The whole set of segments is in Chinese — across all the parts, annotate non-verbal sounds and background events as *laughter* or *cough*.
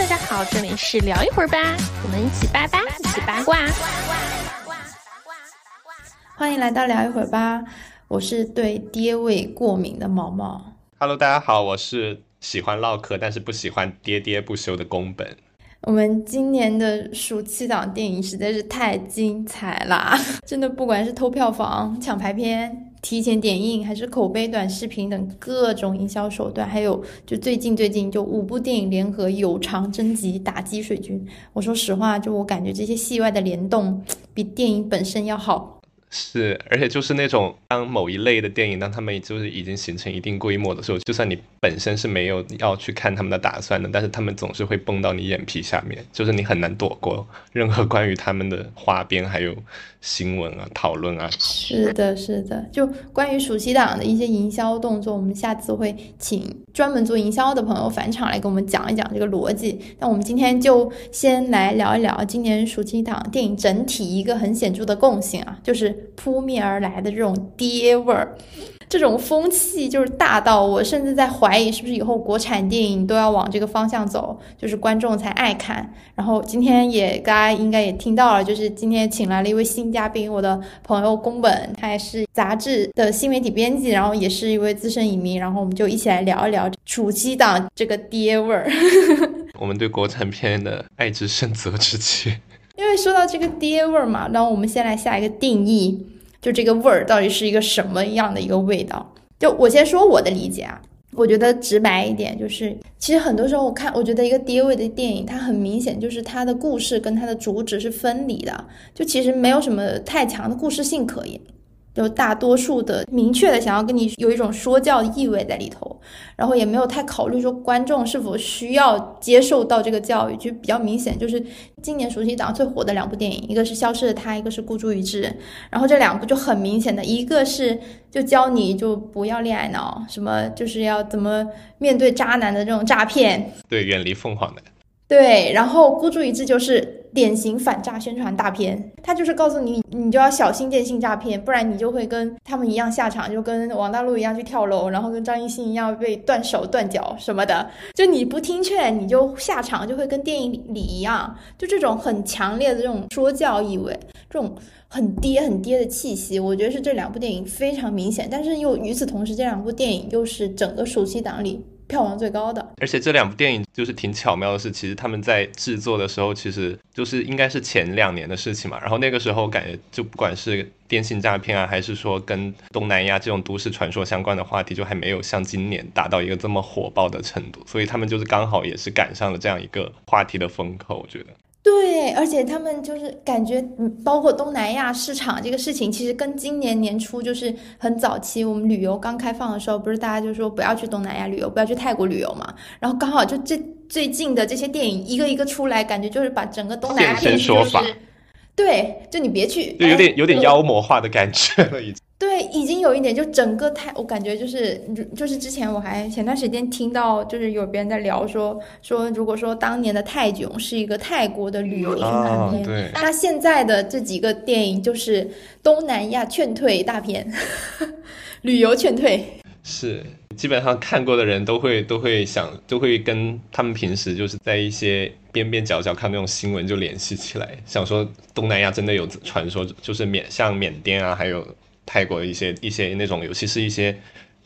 大家好，这里是聊一会儿吧，我们一起八八，一起八卦。欢迎来到聊一会儿吧，我是对爹味过敏的毛毛。Hello，大家好，我是喜欢唠嗑但是不喜欢喋喋不休的宫本。我们今年的暑期档电影实在是太精彩啦！*laughs* 真的，不管是偷票房、抢排片、提前点映，还是口碑短视频等各种营销手段，还有就最近最近就五部电影联合有偿征集打击水军。我说实话，就我感觉这些戏外的联动比电影本身要好。是，而且就是那种当某一类的电影，当他们就是已经形成一定规模的时候，就算你本身是没有要去看他们的打算的，但是他们总是会蹦到你眼皮下面，就是你很难躲过任何 *laughs* 关于他们的花边还有新闻啊、讨论啊。是的，是的，就关于暑期档的一些营销动作，我们下次会请专门做营销的朋友返场来给我们讲一讲这个逻辑。那我们今天就先来聊一聊今年暑期档电影整体一个很显著的共性啊，就是扑面而来的这种爹味儿。这种风气就是大到我甚至在怀疑，是不是以后国产电影都要往这个方向走，就是观众才爱看。然后今天也大家应该也听到了，就是今天请来了一位新嘉宾，我的朋友宫本，他也是杂志的新媒体编辑，然后也是一位资深影迷，然后我们就一起来聊一聊暑期档这个爹味儿。我们对国产片的爱之深责之切。因为说到这个爹味儿嘛，那我们先来下一个定义。就这个味儿到底是一个什么样的一个味道？就我先说我的理解啊，我觉得直白一点，就是其实很多时候我看，我觉得一个爹味的电影，它很明显就是它的故事跟它的主旨是分离的，就其实没有什么太强的故事性可言。就大多数的明确的想要跟你有一种说教的意味在里头，然后也没有太考虑说观众是否需要接受到这个教育，就比较明显。就是今年暑期档最火的两部电影，一个是《消失的她》，一个是《孤注一掷》，然后这两部就很明显的，一个是就教你就不要恋爱脑，什么就是要怎么面对渣男的这种诈骗，对，远离凤凰男。对，然后《孤注一掷》就是典型反诈宣传大片，它就是告诉你，你就要小心电信诈骗，不然你就会跟他们一样下场，就跟王大陆一样去跳楼，然后跟张艺兴一样被断手断脚什么的。就你不听劝，你就下场，就会跟电影里一样，就这种很强烈的这种说教意味，这种很爹很爹的气息，我觉得是这两部电影非常明显。但是又与此同时，这两部电影又是整个暑期档里。票房最高的，而且这两部电影就是挺巧妙的是，其实他们在制作的时候，其实就是应该是前两年的事情嘛。然后那个时候感觉，就不管是电信诈骗啊，还是说跟东南亚这种都市传说相关的话题，就还没有像今年达到一个这么火爆的程度。所以他们就是刚好也是赶上了这样一个话题的风口，我觉得。对，而且他们就是感觉，包括东南亚市场这个事情，其实跟今年年初就是很早期我们旅游刚开放的时候，不是大家就说不要去东南亚旅游，不要去泰国旅游嘛？然后刚好就这最近的这些电影一个一个出来，感觉就是把整个东南亚现身说法，对，就你别去，就有点有点妖魔化的感觉了，已经。对，已经有一点，就整个泰，我感觉就是就是之前我还前段时间听到，就是有别人在聊说说，如果说当年的泰囧是一个泰国的旅游宣传片，对，那现在的这几个电影就是东南亚劝退大片，*laughs* 旅游劝退。是，基本上看过的人都会都会想，都会跟他们平时就是在一些边边角角看那种新闻就联系起来，想说东南亚真的有传说，就是缅像缅甸啊，还有。泰国的一些一些那种，尤其是一些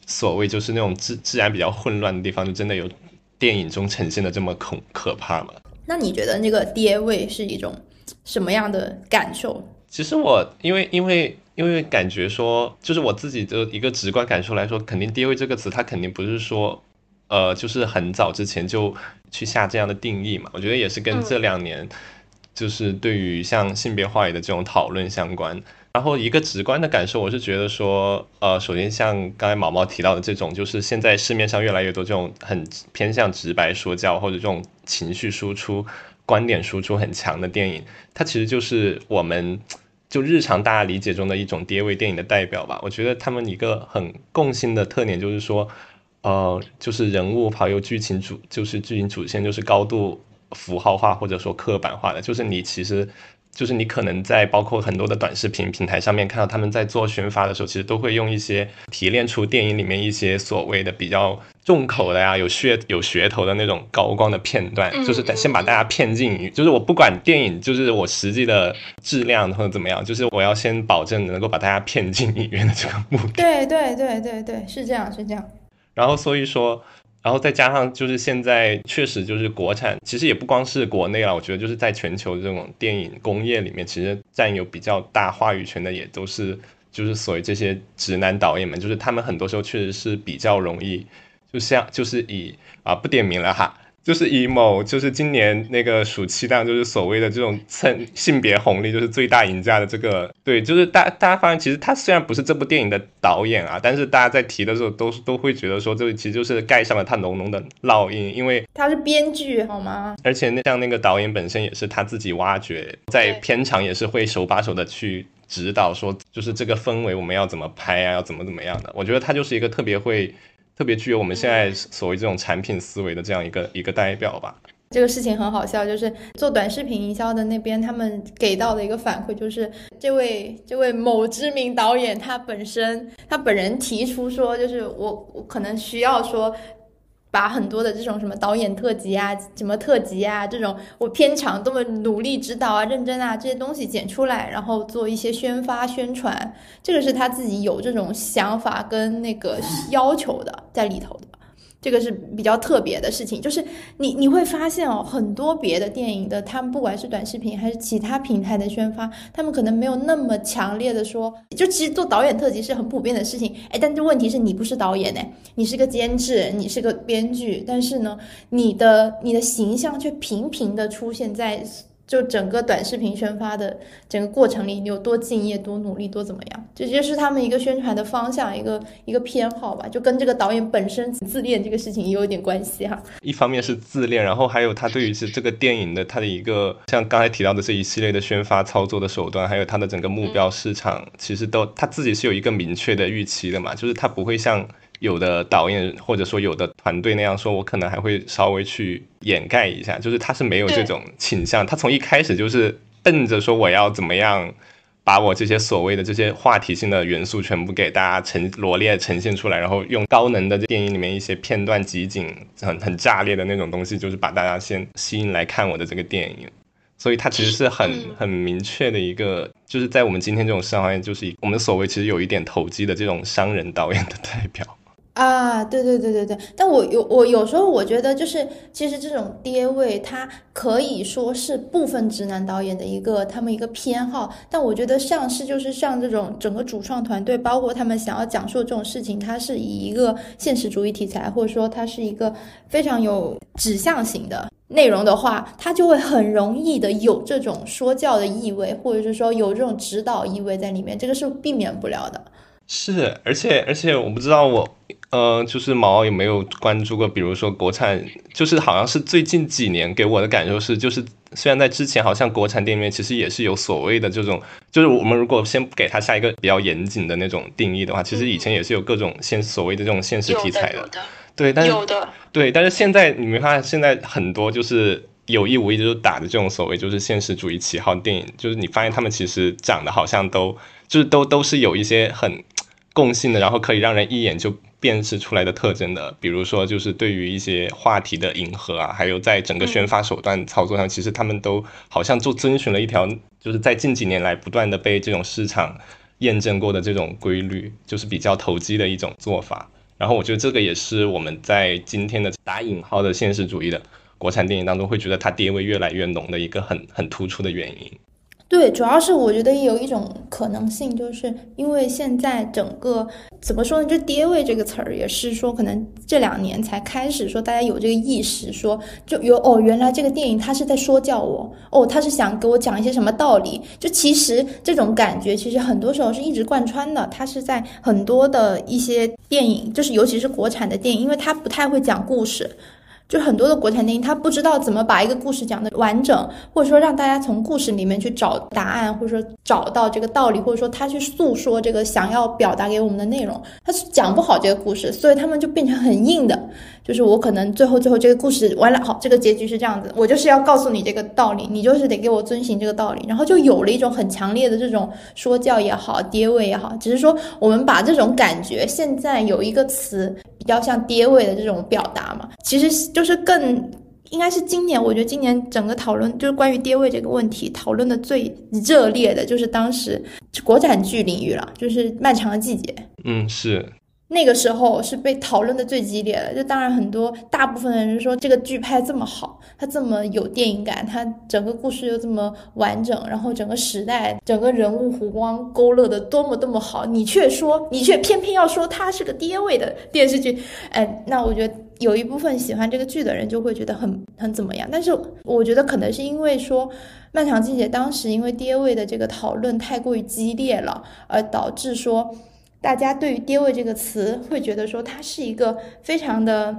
所谓就是那种自自然比较混乱的地方，就真的有电影中呈现的这么恐可怕吗？那你觉得那个爹味是一种什么样的感受？其实我因为因为因为感觉说，就是我自己的一个直观感受来说，肯定爹味这个词，它肯定不是说呃，就是很早之前就去下这样的定义嘛。我觉得也是跟这两年就是对于像性别话语的这种讨论相关。然后一个直观的感受，我是觉得说，呃，首先像刚才毛毛提到的这种，就是现在市面上越来越多这种很偏向直白说教或者这种情绪输出、观点输出很强的电影，它其实就是我们就日常大家理解中的一种爹味电影的代表吧。我觉得他们一个很共性的特点就是说，呃，就是人物跑由剧情主，就是剧情主线就是高度符号化或者说刻板化的，就是你其实。就是你可能在包括很多的短视频平台上面看到他们在做宣发的时候，其实都会用一些提炼出电影里面一些所谓的比较重口的呀、有噱有噱头的那种高光的片段，就是先把大家骗进，就是我不管电影就是我实际的质量或者怎么样，就是我要先保证能够把大家骗进影院的这个目的。对对对对对，是这样是这样。然后所以说。然后再加上就是现在确实就是国产，其实也不光是国内了，我觉得就是在全球这种电影工业里面，其实占有比较大话语权的也都是就是所谓这些直男导演们，就是他们很多时候确实是比较容易，就像就是以啊不点名了哈。就是以某就是今年那个暑期档，就是所谓的这种蹭性别红利，就是最大赢家的这个，对，就是大大家发现，其实他虽然不是这部电影的导演啊，但是大家在提的时候，都都会觉得说，这其实就是盖上了他浓浓的烙印，因为他是编剧，好吗？而且那像那个导演本身也是他自己挖掘，在片场也是会手把手的去指导，说就是这个氛围我们要怎么拍啊，要怎么怎么样的。我觉得他就是一个特别会。特别具有我们现在所谓这种产品思维的这样一个一个代表吧。这个事情很好笑，就是做短视频营销的那边，他们给到的一个反馈就是，这位这位某知名导演他本身他本人提出说，就是我我可能需要说。把很多的这种什么导演特辑啊、什么特辑啊，这种我片场多么努力指导啊、认真啊这些东西剪出来，然后做一些宣发宣传，这个是他自己有这种想法跟那个要求的在里头的。这个是比较特别的事情，就是你你会发现哦，很多别的电影的，他们不管是短视频还是其他平台的宣发，他们可能没有那么强烈的说，就其实做导演特辑是很普遍的事情，哎，但这问题是你不是导演哎，你是个监制，你是个编剧，但是呢，你的你的形象却频频的出现在。就整个短视频宣发的整个过程里，你有多敬业、多努力、多怎么样？这就是他们一个宣传的方向，一个一个偏好吧。就跟这个导演本身自恋这个事情也有点关系哈。一方面是自恋，然后还有他对于是这个电影的他的一个像刚才提到的这一系列的宣发操作的手段，还有他的整个目标市场，其实都他自己是有一个明确的预期的嘛，就是他不会像。有的导演或者说有的团队那样说，我可能还会稍微去掩盖一下，就是他是没有这种倾向，他从一开始就是奔着说我要怎么样把我这些所谓的这些话题性的元素全部给大家呈罗列呈现出来，然后用高能的电影里面一些片段集锦很很炸裂的那种东西，就是把大家先吸引来看我的这个电影，所以它其实是很很明确的一个，就是在我们今天这种市场行业，就是我们所谓其实有一点投机的这种商人导演的代表。啊，对对对对对，但我有我有时候我觉得就是，其实这种爹味，它可以说是部分直男导演的一个他们一个偏好，但我觉得像是就是像这种整个主创团队，包括他们想要讲述这种事情，它是以一个现实主义题材，或者说它是一个非常有指向型的内容的话，它就会很容易的有这种说教的意味，或者是说有这种指导意味在里面，这个是避免不了的。是，而且而且我不知道我。呃，就是毛有没有关注过？比如说国产，就是好像是最近几年给我的感受是，就是虽然在之前好像国产电影里面其实也是有所谓的这种，就是我们如果先给它下一个比较严谨的那种定义的话，其实以前也是有各种现所谓的这种现实题材的，对，但是有的对，但是现在你没发现现在很多就是有意无意就打的这种所谓就是现实主义旗号电影，就是你发现他们其实长得好像都就是都都是有一些很共性的，然后可以让人一眼就。辨识出来的特征的，比如说就是对于一些话题的迎合啊，还有在整个宣发手段操作上，其实他们都好像就遵循了一条，就是在近几年来不断的被这种市场验证过的这种规律，就是比较投机的一种做法。然后我觉得这个也是我们在今天的打引号的现实主义的国产电影当中会觉得它爹味越来越浓的一个很很突出的原因。对，主要是我觉得有一种可能性，就是因为现在整个怎么说呢？就“爹味”这个词儿，也是说可能这两年才开始说大家有这个意识，说就有哦，原来这个电影它是在说教我，哦，他是想给我讲一些什么道理？就其实这种感觉，其实很多时候是一直贯穿的。它是在很多的一些电影，就是尤其是国产的电影，因为它不太会讲故事。就很多的国产电影，他不知道怎么把一个故事讲的完整，或者说让大家从故事里面去找答案，或者说找到这个道理，或者说他去诉说这个想要表达给我们的内容，他是讲不好这个故事，所以他们就变成很硬的。*laughs* 就是我可能最后最后这个故事完了，好，这个结局是这样子，我就是要告诉你这个道理，你就是得给我遵循这个道理，然后就有了一种很强烈的这种说教也好，爹味也好，只是说我们把这种感觉现在有一个词比较像跌位的这种表达嘛，其实就是更应该是今年，我觉得今年整个讨论就是关于跌位这个问题讨论的最热烈的就是当时国产剧领域了，就是《漫长的季节》。嗯，是。那个时候是被讨论的最激烈的，就当然很多大部分的人说这个剧拍这么好，它这么有电影感，它整个故事又这么完整，然后整个时代、整个人物弧光勾勒的多么多么好，你却说你却偏偏要说它是个爹味的电视剧，哎，那我觉得有一部分喜欢这个剧的人就会觉得很很怎么样，但是我觉得可能是因为说《漫长季节》当时因为爹味的这个讨论太过于激烈了，而导致说。大家对于“爹味”这个词会觉得说它是一个非常的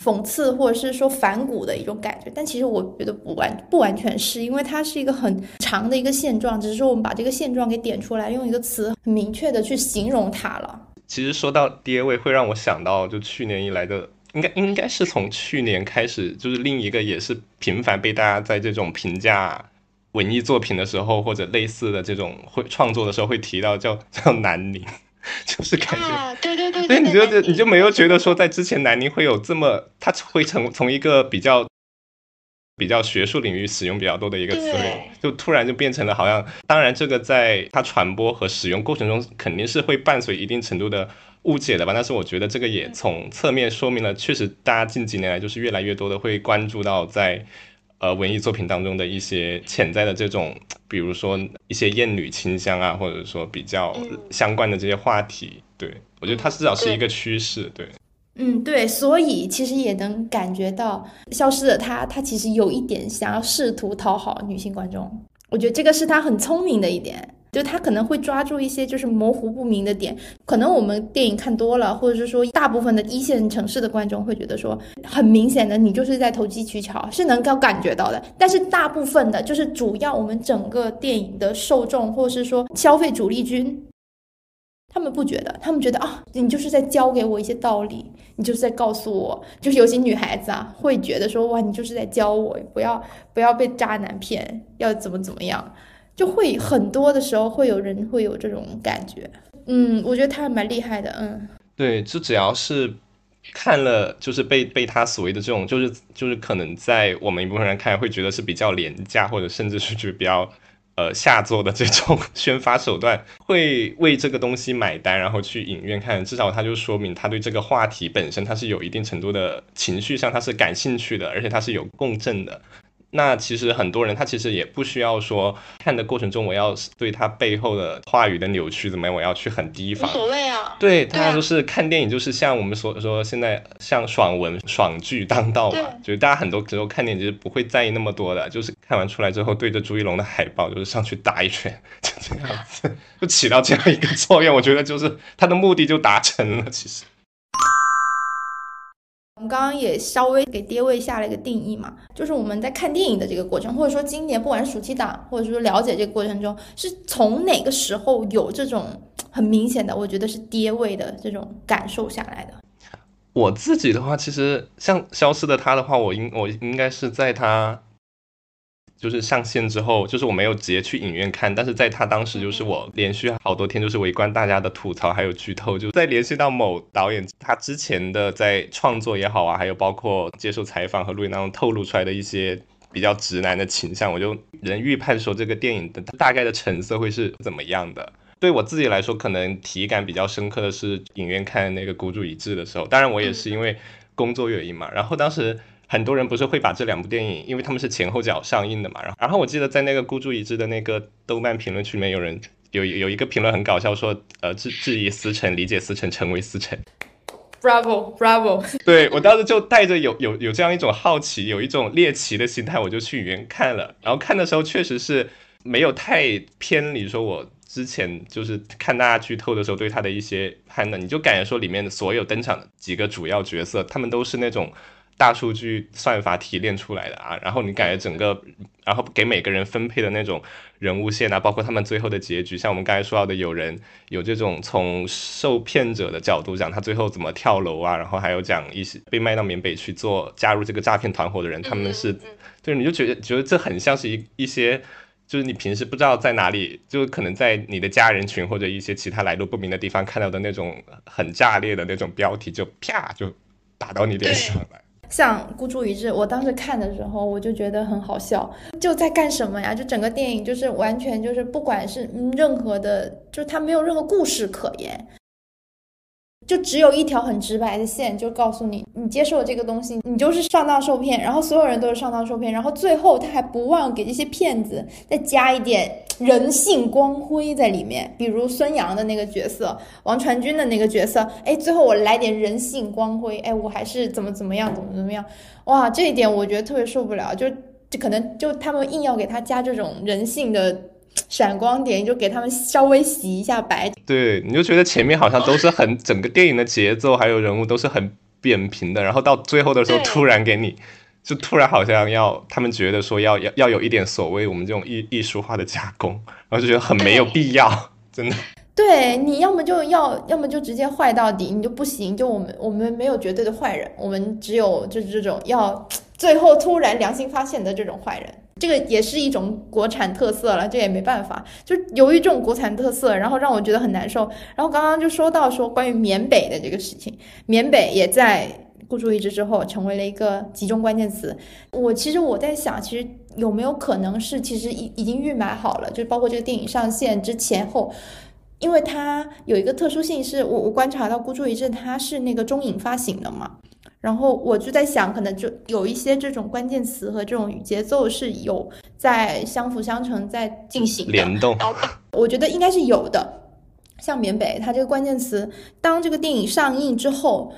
讽刺，或者是说反骨的一种感觉。但其实我觉得不完不完全是因为它是一个很长的一个现状，只是说我们把这个现状给点出来，用一个词很明确的去形容它了。其实说到“爹味”，会让我想到就去年以来的，应该应该是从去年开始，就是另一个也是频繁被大家在这种评价文艺作品的时候，或者类似的这种会创作的时候会提到，叫叫南宁。*laughs* 就是感觉，对对对，所以你就你就没有觉得说，在之前南宁会有这么，它会从从一个比较比较学术领域使用比较多的一个词汇，就突然就变成了好像，当然这个在它传播和使用过程中肯定是会伴随一定程度的误解的吧，但是我觉得这个也从侧面说明了，确实大家近几年来就是越来越多的会关注到在。呃，文艺作品当中的一些潜在的这种，比如说一些厌女倾向啊，或者说比较相关的这些话题，对我觉得它至少是一个趋势，对。嗯，对，所以其实也能感觉到《消失的她》，她其实有一点想要试图讨好女性观众，我觉得这个是她很聪明的一点。就他可能会抓住一些就是模糊不明的点，可能我们电影看多了，或者是说大部分的一线城市的观众会觉得说，很明显的你就是在投机取巧，是能够感觉到的。但是大部分的，就是主要我们整个电影的受众，或者是说消费主力军，他们不觉得，他们觉得啊，你就是在教给我一些道理，你就是在告诉我，就是有些女孩子啊，会觉得说，哇，你就是在教我，不要不要被渣男骗，要怎么怎么样。就会很多的时候会有人会有这种感觉，嗯，我觉得他还蛮厉害的，嗯，对，就只要是看了，就是被被他所谓的这种，就是就是可能在我们一部分人看来会觉得是比较廉价，或者甚至是就比较呃下作的这种宣发手段，会为这个东西买单，然后去影院看，至少他就说明他对这个话题本身他是有一定程度的情绪上他是感兴趣的，而且他是有共振的。那其实很多人他其实也不需要说看的过程中，我要对他背后的话语的扭曲怎么样，我要去很提防。无所谓啊。对，大家都是看电影，就是像我们所说现在像爽文爽剧当道嘛，就是大家很多时候看电影其实不会在意那么多的，就是看完出来之后对着朱一龙的海报就是上去打一拳，就这样子，*laughs* 就起到这样一个作用。我觉得就是他的目的就达成了，其实。我们刚刚也稍微给跌位下了一个定义嘛，就是我们在看电影的这个过程，或者说今年不管暑期档，或者说了解这个过程中，是从哪个时候有这种很明显的，我觉得是跌位的这种感受下来的。我自己的话，其实像消失的他的话，我应我应该是在他。就是上线之后，就是我没有直接去影院看，但是在他当时，就是我连续好多天就是围观大家的吐槽，还有剧透，就在联系到某导演他之前的在创作也好啊，还有包括接受采访和录音当中透露出来的一些比较直男的倾向，我就能预判说这个电影的大概的成色会是怎么样的。对我自己来说，可能体感比较深刻的是影院看那个孤注一掷的时候，当然我也是因为工作原因嘛，然后当时。很多人不是会把这两部电影，因为他们是前后脚上映的嘛，然后然后我记得在那个孤注一掷的那个豆瓣评论区里面，有人有有一个评论很搞笑，说呃质质疑思成，理解思成，成为思成。Bravo Bravo。*laughs* 对我当时就带着有有有这样一种好奇，有一种猎奇的心态，我就去影院看了。然后看的时候确实是没有太偏离，说我之前就是看大家剧透的时候对他的一些判断，你就感觉说里面的所有登场的几个主要角色，他们都是那种。大数据算法提炼出来的啊，然后你感觉整个，然后给每个人分配的那种人物线啊，包括他们最后的结局，像我们刚才说到的，有人有这种从受骗者的角度讲他最后怎么跳楼啊，然后还有讲一些被卖到缅北去做加入这个诈骗团伙的人，他们是，就是你就觉得觉得这很像是一一些，就是你平时不知道在哪里，就可能在你的家人群或者一些其他来路不明的地方看到的那种很炸裂的那种标题，就啪就打到你脸上来。像孤注一掷，我当时看的时候，我就觉得很好笑，就在干什么呀？就整个电影就是完全就是不管是任何的，就是它没有任何故事可言。就只有一条很直白的线，就告诉你，你接受了这个东西，你就是上当受骗，然后所有人都是上当受骗，然后最后他还不忘给这些骗子再加一点人性光辉在里面，比如孙杨的那个角色，王传君的那个角色，哎，最后我来点人性光辉，哎，我还是怎么怎么样，怎么怎么样，哇，这一点我觉得特别受不了，就就可能就他们硬要给他加这种人性的。闪光点，你就给他们稍微洗一下白。对，你就觉得前面好像都是很整个电影的节奏，还有人物都是很扁平的，然后到最后的时候突然给你，就突然好像要他们觉得说要要要有一点所谓我们这种艺艺术化的加工，然后就觉得很没有必要，真的。对，你要么就要，要么就直接坏到底，你就不行。就我们我们没有绝对的坏人，我们只有就是这种要最后突然良心发现的这种坏人。这个也是一种国产特色了，这也没办法。就由于这种国产特色，然后让我觉得很难受。然后刚刚就说到说关于缅北的这个事情，缅北也在孤注一掷之后成为了一个集中关键词。我其实我在想，其实有没有可能是其实已已经预埋好了，就包括这个电影上线之前后，因为它有一个特殊性，是我我观察到孤注一掷它是那个中影发行的嘛。然后我就在想，可能就有一些这种关键词和这种节奏是有在相辅相成，在进行联动。我觉得应该是有的。像缅北，它这个关键词，当这个电影上映之后，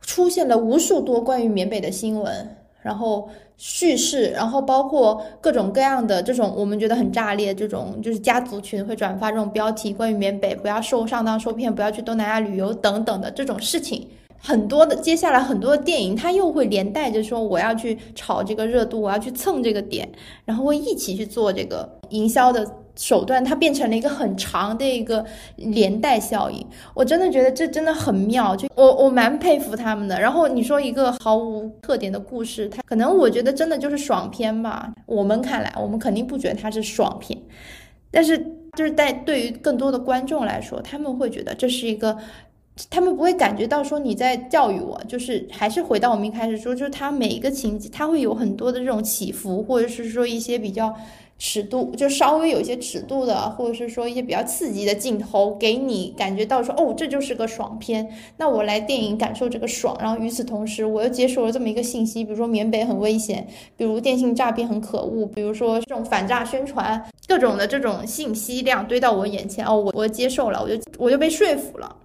出现了无数多关于缅北的新闻，然后叙事，然后包括各种各样的这种我们觉得很炸裂，这种就是家族群会转发这种标题，关于缅北不要受上当受骗，不要去东南亚旅游等等的这种事情。很多的接下来很多的电影，它又会连带着说我要去炒这个热度，我要去蹭这个点，然后会一起去做这个营销的手段，它变成了一个很长的一个连带效应。我真的觉得这真的很妙，就我我蛮佩服他们的。然后你说一个毫无特点的故事，它可能我觉得真的就是爽片吧。我们看来，我们肯定不觉得它是爽片，但是就是在对于更多的观众来说，他们会觉得这是一个。他们不会感觉到说你在教育我，就是还是回到我们一开始说，就是他每一个情节，他会有很多的这种起伏，或者是说一些比较尺度，就稍微有一些尺度的，或者是说一些比较刺激的镜头，给你感觉到说，哦，这就是个爽片。那我来电影感受这个爽，然后与此同时，我又接受了这么一个信息，比如说缅北很危险，比如电信诈骗很可恶，比如说这种反诈宣传，各种的这种信息量堆到我眼前，哦，我我接受了，我就我就被说服了。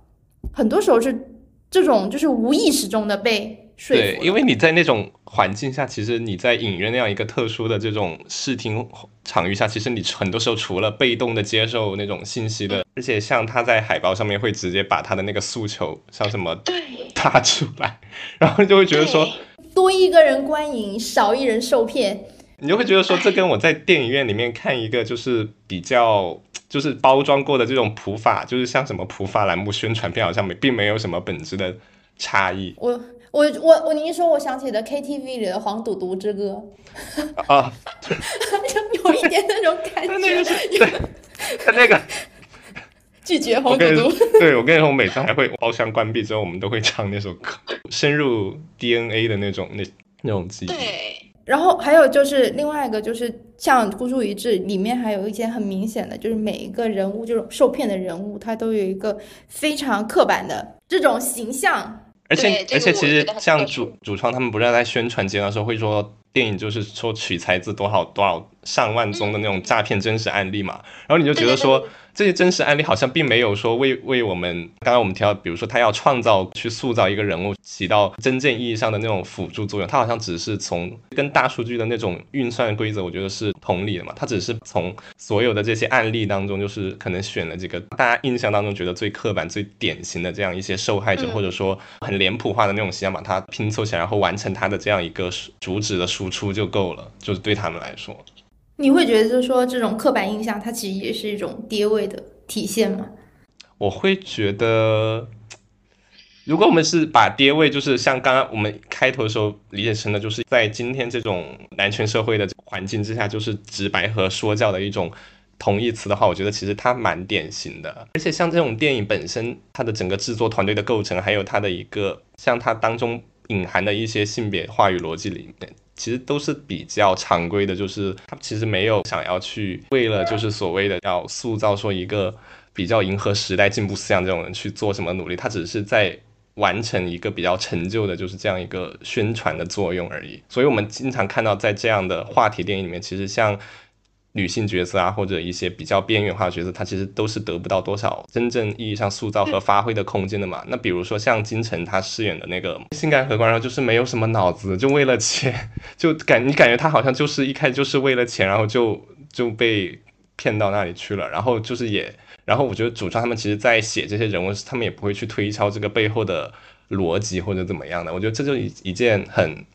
很多时候是这种，就是无意识中的被说服。对，因为你在那种环境下，其实你在影院那样一个特殊的这种视听场域下，其实你很多时候除了被动的接受那种信息的，而且像他在海报上面会直接把他的那个诉求，像什么对打出来，然后就会觉得说，多一个人观影，少一人受骗。你就会觉得说，这跟我在电影院里面看一个就是比较就是包装过的这种普法，就是像什么普法栏目宣传片，好像没并没有什么本质的差异。我我我我，你一说，我想起了 KTV 里的《黄赌毒之歌》啊，有 *laughs* 有一点那种感觉。那个是对，他那个 *laughs* 拒绝黄赌毒。对我跟你说，我每次还会包厢关闭之后，我们都会唱那首歌，深入 DNA 的那种那那种记忆。对。然后还有就是另外一个，就是像孤注一掷里面还有一些很明显的，就是每一个人物，就是受骗的人物，他都有一个非常刻板的这种形象。而且而且，其实像主主创他们不是在宣传阶段时候会说，电影就是说取材自多少多少上万宗的那种诈骗真实案例嘛，然后你就觉得说。这些真实案例好像并没有说为为我们刚刚我们提到，比如说他要创造去塑造一个人物，起到真正意义上的那种辅助作用。他好像只是从跟大数据的那种运算规则，我觉得是同理的嘛。他只是从所有的这些案例当中，就是可能选了几个大家印象当中觉得最刻板、最典型的这样一些受害者，或者说很脸谱化的那种形象，把它拼凑起来，然后完成他的这样一个主旨的输出就够了。就是对他们来说。你会觉得，就是说，这种刻板印象，它其实也是一种爹味的体现吗？我会觉得，如果我们是把爹味，就是像刚刚我们开头的时候理解成的，就是在今天这种男权社会的环境之下，就是直白和说教的一种同义词的话，我觉得其实它蛮典型的。而且像这种电影本身，它的整个制作团队的构成，还有它的一个像它当中隐含的一些性别话语逻辑里面。其实都是比较常规的，就是他其实没有想要去为了就是所谓的要塑造说一个比较迎合时代进步思想这种人去做什么努力，他只是在完成一个比较陈旧的，就是这样一个宣传的作用而已。所以我们经常看到在这样的话题电影里面，其实像。女性角色啊，或者一些比较边缘化的角色，她其实都是得不到多少真正意义上塑造和发挥的空间的嘛。那比如说像金晨她饰演的那个性感荷官，然后就是没有什么脑子，就为了钱，就感你感觉她好像就是一开始就是为了钱，然后就就被骗到那里去了。然后就是也，然后我觉得主创他们其实在写这些人物时，他们也不会去推敲这个背后的逻辑或者怎么样的。我觉得这就一一件很。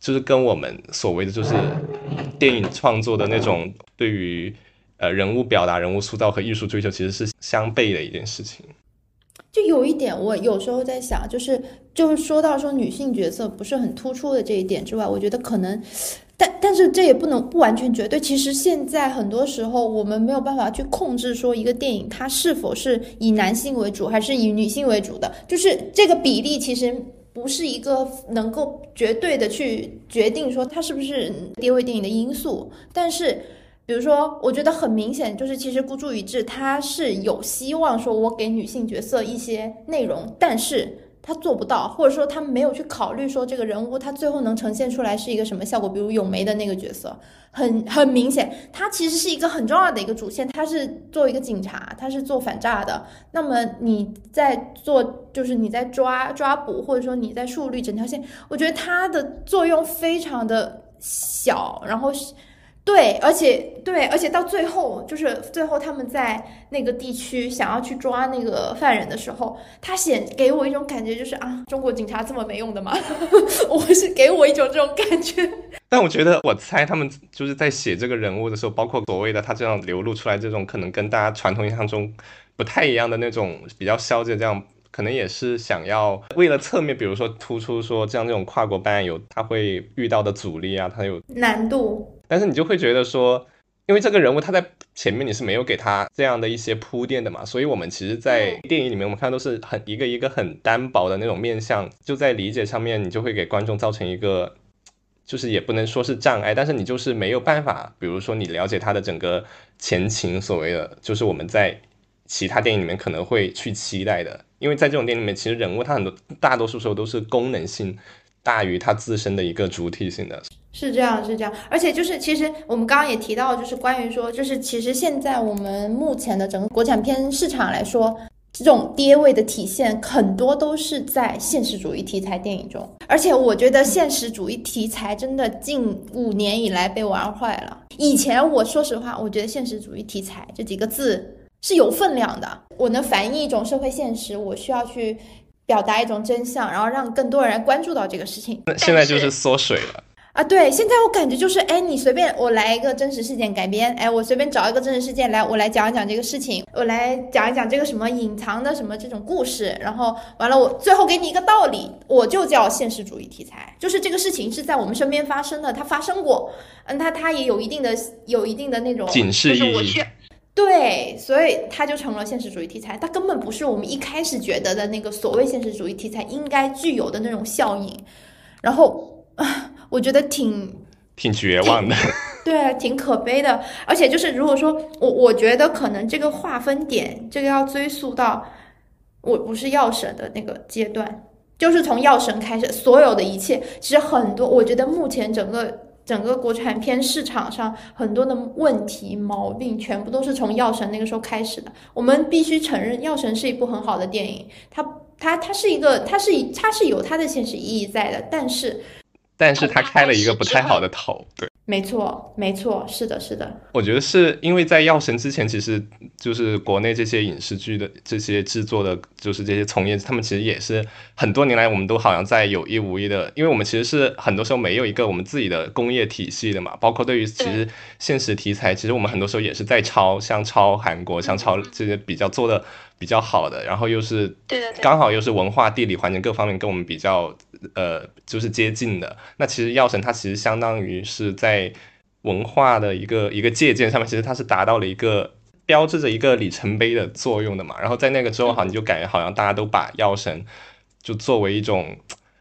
就是跟我们所谓的就是电影创作的那种对于呃人物表达、人物塑造和艺术追求，其实是相悖的一件事情。就有一点，我有时候在想，就是就是说到说女性角色不是很突出的这一点之外，我觉得可能，但但是这也不能不完全绝对。其实现在很多时候我们没有办法去控制说一个电影它是否是以男性为主还是以女性为主的，就是这个比例其实。不是一个能够绝对的去决定说它是不是跌位电影的因素，但是，比如说，我觉得很明显，就是其实孤注一掷，它是有希望说我给女性角色一些内容，但是。他做不到，或者说他没有去考虑说这个人物他最后能呈现出来是一个什么效果。比如咏梅的那个角色，很很明显，他其实是一个很重要的一个主线，他是做一个警察，他是做反诈的。那么你在做，就是你在抓抓捕，或者说你在树立整条线，我觉得它的作用非常的小，然后。对，而且对，而且到最后，就是最后他们在那个地区想要去抓那个犯人的时候，他显给我一种感觉，就是啊，中国警察这么没用的吗？*laughs* 我是给我一种这种感觉。但我觉得，我猜他们就是在写这个人物的时候，包括所谓的他这样流露出来这种可能跟大家传统印象中不太一样的那种比较消极，这样可能也是想要为了侧面，比如说突出说这样这种跨国办案有他会遇到的阻力啊，他有难度。但是你就会觉得说，因为这个人物他在前面你是没有给他这样的一些铺垫的嘛，所以我们其实，在电影里面我们看都是很一个一个很单薄的那种面相，就在理解上面，你就会给观众造成一个，就是也不能说是障碍，但是你就是没有办法，比如说你了解他的整个前情，所谓的就是我们在其他电影里面可能会去期待的，因为在这种电影里面，其实人物他很多大多数时候都是功能性大于他自身的一个主体性的。是这样，是这样，而且就是，其实我们刚刚也提到，就是关于说，就是其实现在我们目前的整个国产片市场来说，这种跌位的体现很多都是在现实主义题材电影中，而且我觉得现实主义题材真的近五年以来被玩坏了。以前我说实话，我觉得现实主义题材这几个字是有分量的，我能反映一种社会现实，我需要去表达一种真相，然后让更多人关注到这个事情。现在就是缩水了。啊，对，现在我感觉就是，哎，你随便我来一个真实事件改编，哎，我随便找一个真实事件来，我来讲一讲这个事情，我来讲一讲这个什么隐藏的什么这种故事，然后完了，我最后给你一个道理，我就叫现实主义题材，就是这个事情是在我们身边发生的，它发生过，嗯，它它也有一定的有一定的那种警示意义，对，所以它就成了现实主义题材，它根本不是我们一开始觉得的那个所谓现实主义题材应该具有的那种效应，然后啊。我觉得挺挺绝望的，对，挺可悲的。而且就是，如果说我我觉得可能这个划分点，这个要追溯到我不是药神的那个阶段，就是从药神开始，所有的一切，其实很多，我觉得目前整个整个国产片市场上很多的问题毛病，全部都是从《药神》那个时候开始的。我们必须承认，《药神》是一部很好的电影，它它它是一个，它是它是有它的现实意义在的，但是，但是它开了一个不太好的头，对。没错，没错，是的，是的。我觉得是因为在《药神》之前，其实就是国内这些影视剧的这些制作的，就是这些从业，他们其实也是很多年来，我们都好像在有意无意的，因为我们其实是很多时候没有一个我们自己的工业体系的嘛。包括对于其实现实题材，其实我们很多时候也是在抄，像抄韩国，像抄这些比较做的。比较好的，然后又是刚好又是文化、地理环境各方面跟我们比较呃就是接近的。那其实《药神》它其实相当于是在文化的一个一个借鉴上面，其实它是达到了一个标志着一个里程碑的作用的嘛。然后在那个之后，哈，你就感觉好像大家都把《药神》就作为一种。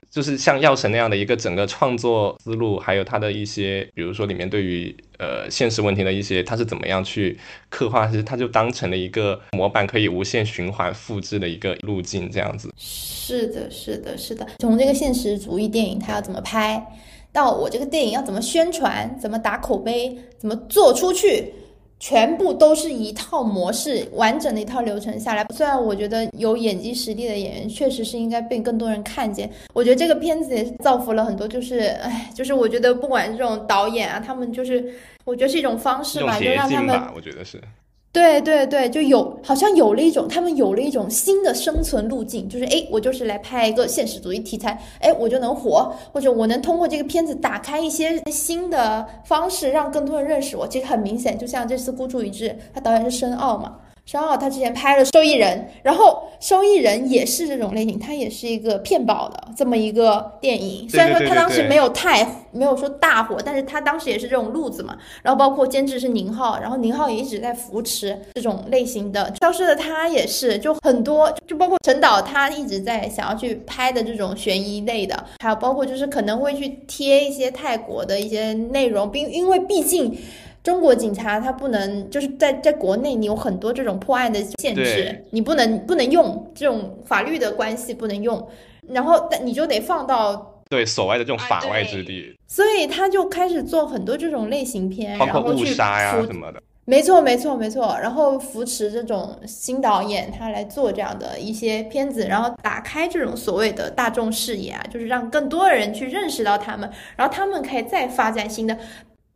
就是像药神那样的一个整个创作思路，还有它的一些，比如说里面对于呃现实问题的一些，它是怎么样去刻画，其实它就当成了一个模板，可以无限循环复制的一个路径，这样子。是的，是的，是的。从这个现实主义电影它要怎么拍，到我这个电影要怎么宣传，怎么打口碑，怎么做出去。全部都是一套模式，完整的一套流程下来。虽然我觉得有演技实力的演员确实是应该被更多人看见，我觉得这个片子也是造福了很多。就是，哎，就是我觉得不管这种导演啊，他们就是，我觉得是一种方式嘛，就让他们，我觉得是。对对对，就有好像有了一种，他们有了一种新的生存路径，就是哎，我就是来拍一个现实主义题材，哎，我就能火，或者我能通过这个片子打开一些新的方式，让更多人认识我。其实很明显，就像这次孤注一掷，他导演是申奥嘛。然后他之前拍了《受益人》，然后《受益人》也是这种类型，它也是一个骗保的这么一个电影。虽然说他当时没有太没有说大火，但是他当时也是这种路子嘛。然后包括监制是宁浩，然后宁浩也一直在扶持这种类型的。消失的他也是，就很多，就包括陈导他一直在想要去拍的这种悬疑类的，还有包括就是可能会去贴一些泰国的一些内容，并因为毕竟。中国警察他不能就是在在国内，你有很多这种破案的限制，你不能不能用这种法律的关系不能用，然后但你就得放到对所谓的这种法外之地，所以他就开始做很多这种类型片，包括误杀呀什么的。没错没错没错，然后扶持这种新导演他来做这样的一些片子，然后打开这种所谓的大众视野啊，就是让更多人去认识到他们，然后他们可以再发展新的。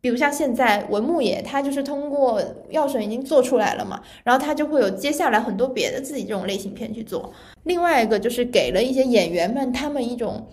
比如像现在文牧野，他就是通过药神已经做出来了嘛，然后他就会有接下来很多别的自己这种类型片去做。另外一个就是给了一些演员们他们一种，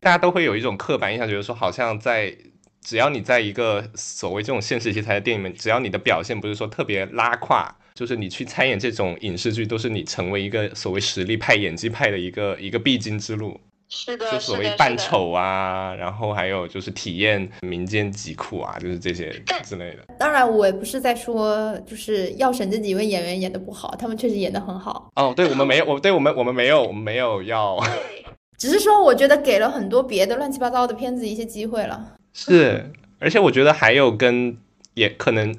大家都会有一种刻板印象，觉得说好像在只要你在一个所谓这种现实题材的电影里面，只要你的表现不是说特别拉胯，就是你去参演这种影视剧，都是你成为一个所谓实力派、演技派的一个一个必经之路。是的，就所谓扮丑啊，然后还有就是体验民间疾苦啊，就是这些之类的。当然，我也不是在说就是药神这几位演员演的不好，他们确实演的很好。哦，对，我们没有，我对我们我们没有，我们没有要，*laughs* 只是说我觉得给了很多别的乱七八糟的片子一些机会了。是，而且我觉得还有跟也可能，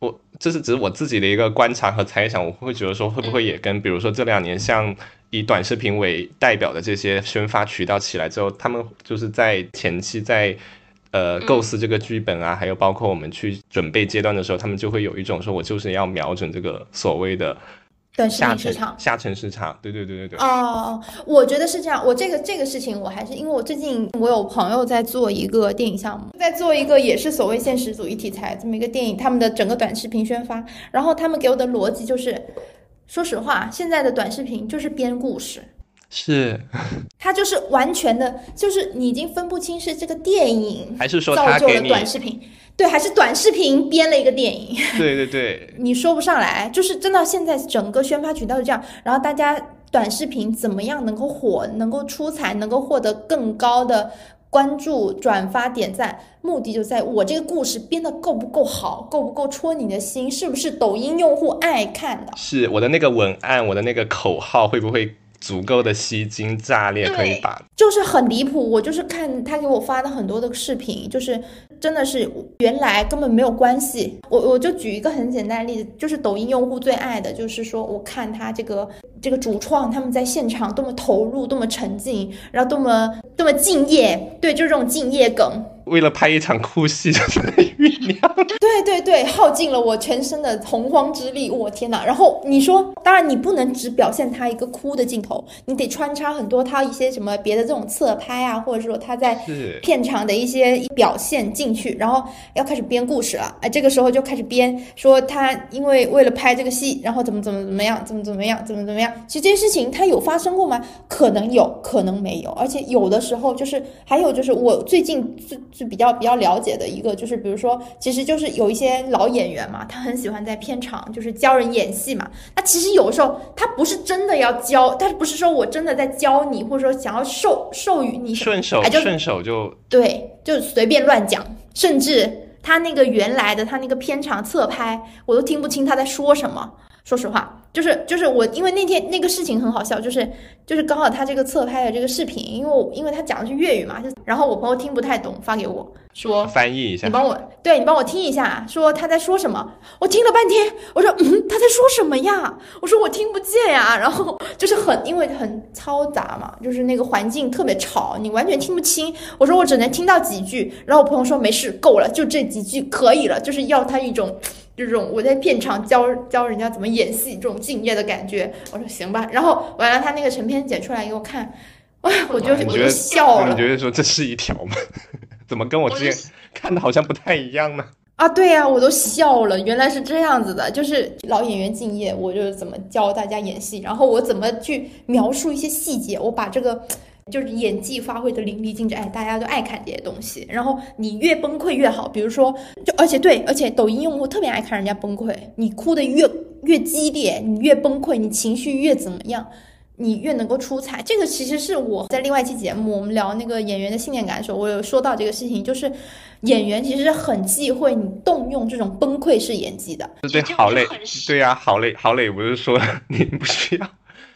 我这是只是我自己的一个观察和猜想，我会觉得说会不会也跟比如说这两年像。以短视频为代表的这些宣发渠道起来之后，他们就是在前期在呃构思这个剧本啊，还有包括我们去准备阶段的时候，他们就会有一种说，我就是要瞄准这个所谓的短视频市场、下沉市场。对对对对对。哦，我觉得是这样。我这个这个事情，我还是因为我最近我有朋友在做一个电影项目，在做一个也是所谓现实主义题材这么一个电影，他们的整个短视频宣发，然后他们给我的逻辑就是。说实话，现在的短视频就是编故事，是，它就是完全的，就是你已经分不清是这个电影还是说造就了短视频，对，还是短视频编了一个电影，对对对，*laughs* 你说不上来，就是真的，现在整个宣发渠道是这样，然后大家短视频怎么样能够火，能够出彩，能够获得更高的。关注、转发、点赞，目的就在我这个故事编的够不够好，够不够戳你的心，是不是抖音用户爱看的？是我的那个文案，我的那个口号会不会足够的吸睛炸裂，可以把？就是很离谱，我就是看他给我发的很多的视频，就是真的是原来根本没有关系。我我就举一个很简单的例子，就是抖音用户最爱的就是说，我看他这个这个主创他们在现场多么投入，多么沉浸，然后多么多么敬业，对，就是这种敬业梗。为了拍一场哭戏，酝酿。*laughs* 对对对，耗尽了我全身的洪荒之力，我天哪！然后你说，当然你不能只表现他一个哭的镜头，你得穿插很多他一些什么别的这种侧拍啊，或者说他在片场的一些表现进去，然后要开始编故事了。哎，这个时候就开始编，说他因为为了拍这个戏，然后怎么怎么怎么样，怎么怎么样，怎么怎么样。其实这些事情它有发生过吗？可能有可能没有，而且有的时候就是还有就是我最近最。最比较比较了解的一个，就是比如说，其实就是有一些老演员嘛，他很喜欢在片场就是教人演戏嘛。那其实有时候他不是真的要教，他不是说我真的在教你，或者说想要授授予你顺手顺手就对，就随便乱讲，甚至他那个原来的他那个片场侧拍，我都听不清他在说什么。说实话，就是就是我，因为那天那个事情很好笑，就是就是刚好他这个侧拍的这个视频，因为我因为他讲的是粤语嘛，就然后我朋友听不太懂，发给我说翻译一下，你帮我对你帮我听一下，说他在说什么。我听了半天，我说嗯，他在说什么呀？我说我听不见呀。然后就是很因为很嘈杂嘛，就是那个环境特别吵，你完全听不清。我说我只能听到几句，然后我朋友说没事，够了，就这几句可以了，就是要他一种。这种我在片场教教人家怎么演戏，这种敬业的感觉，我说行吧。然后完了，他那个成片剪出来给我看，哇，我就我就笑了。你觉得说这是一条吗？*laughs* 怎么跟我之前看的好像不太一样呢？啊，对呀，我都笑了。原来是这样子的，就是老演员敬业，我就怎么教大家演戏，然后我怎么去描述一些细节，我把这个。就是演技发挥的淋漓尽致，哎，大家都爱看这些东西。然后你越崩溃越好，比如说，就而且对，而且抖音用户特别爱看人家崩溃，你哭的越越激烈，你越崩溃，你情绪越怎么样，你越能够出彩。这个其实是我在另外一期节目，我们聊那个演员的信念感的时候，我有说到这个事情，就是演员其实很忌讳你动用这种崩溃式演技的。对，郝磊，对呀，郝磊，郝蕾不是说 *laughs* 你不需要。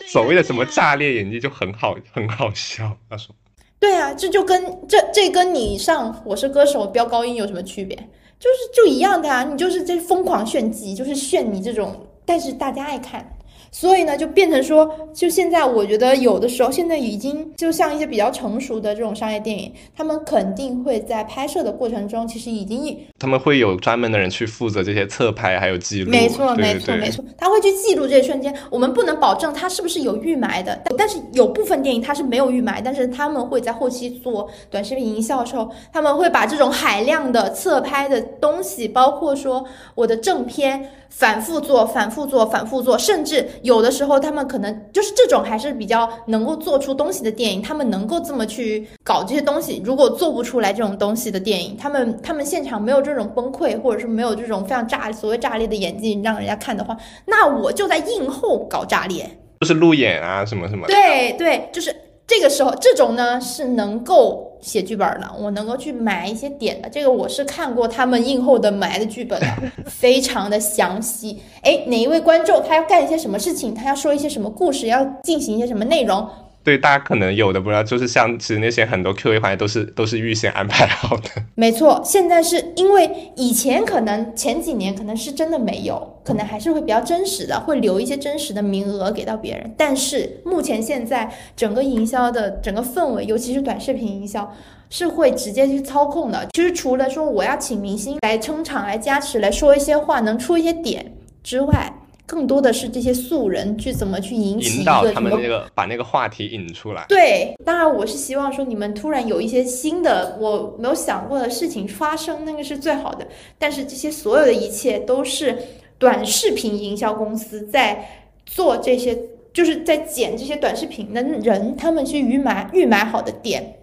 所谓的什么炸裂演技就很好，很好笑。他说：“对啊，这就跟这这跟你上《我是歌手》飙高音有什么区别？就是就一样的啊，你就是在疯狂炫技，就是炫你这种，但是大家爱看。”所以呢，就变成说，就现在我觉得有的时候，现在已经就像一些比较成熟的这种商业电影，他们肯定会在拍摄的过程中，其实已经他们会有专门的人去负责这些侧拍还有记录。没错，没错，没错，他会去记录这些瞬间。我们不能保证他是不是有预埋的，但是有部分电影它是没有预埋，但是他们会在后期做短视频营销的时候，他们会把这种海量的侧拍的东西，包括说我的正片。反复做，反复做，反复做，甚至有的时候他们可能就是这种还是比较能够做出东西的电影，他们能够这么去搞这些东西。如果做不出来这种东西的电影，他们他们现场没有这种崩溃，或者是没有这种非常炸所谓炸裂的演技让人家看的话，那我就在映后搞炸裂，就是路演啊什么什么。对对，就是这个时候，这种呢是能够。写剧本的，我能够去埋一些点的，这个我是看过他们映后的埋的剧本的，*laughs* 非常的详细。哎，哪一位观众他要干一些什么事情，他要说一些什么故事，要进行一些什么内容。对大家可能有的不知道，就是像其实那些很多 Q A 环节都是都是预先安排好的。*laughs* 没错，现在是因为以前可能前几年可能是真的没有，可能还是会比较真实的，会留一些真实的名额给到别人。但是目前现在整个营销的整个氛围，尤其是短视频营销，是会直接去操控的。其实除了说我要请明星来撑场、来加持、来说一些话，能出一些点之外。更多的是这些素人去怎么去引起引导他们那个把那个话题引出来。对，当然我是希望说你们突然有一些新的我没有想过的事情发生，那个是最好的。但是这些所有的一切都是短视频营销公司在做这些，就是在剪这些短视频的人，他们去预埋预埋好的点。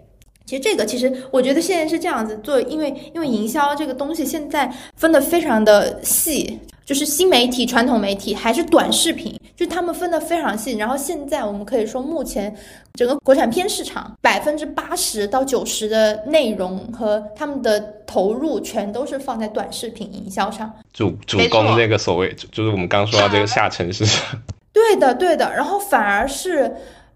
其实这个其实我觉得现在是这样子做，因为因为营销这个东西现在分的非常的细。就是新媒体、传统媒体还是短视频，就他们分得非常细。然后现在我们可以说，目前整个国产片市场百分之八十到九十的内容和他们的投入，全都是放在短视频营销上，主主攻这个所谓就是我们刚说到这个下沉市场。对的，对的。然后反而是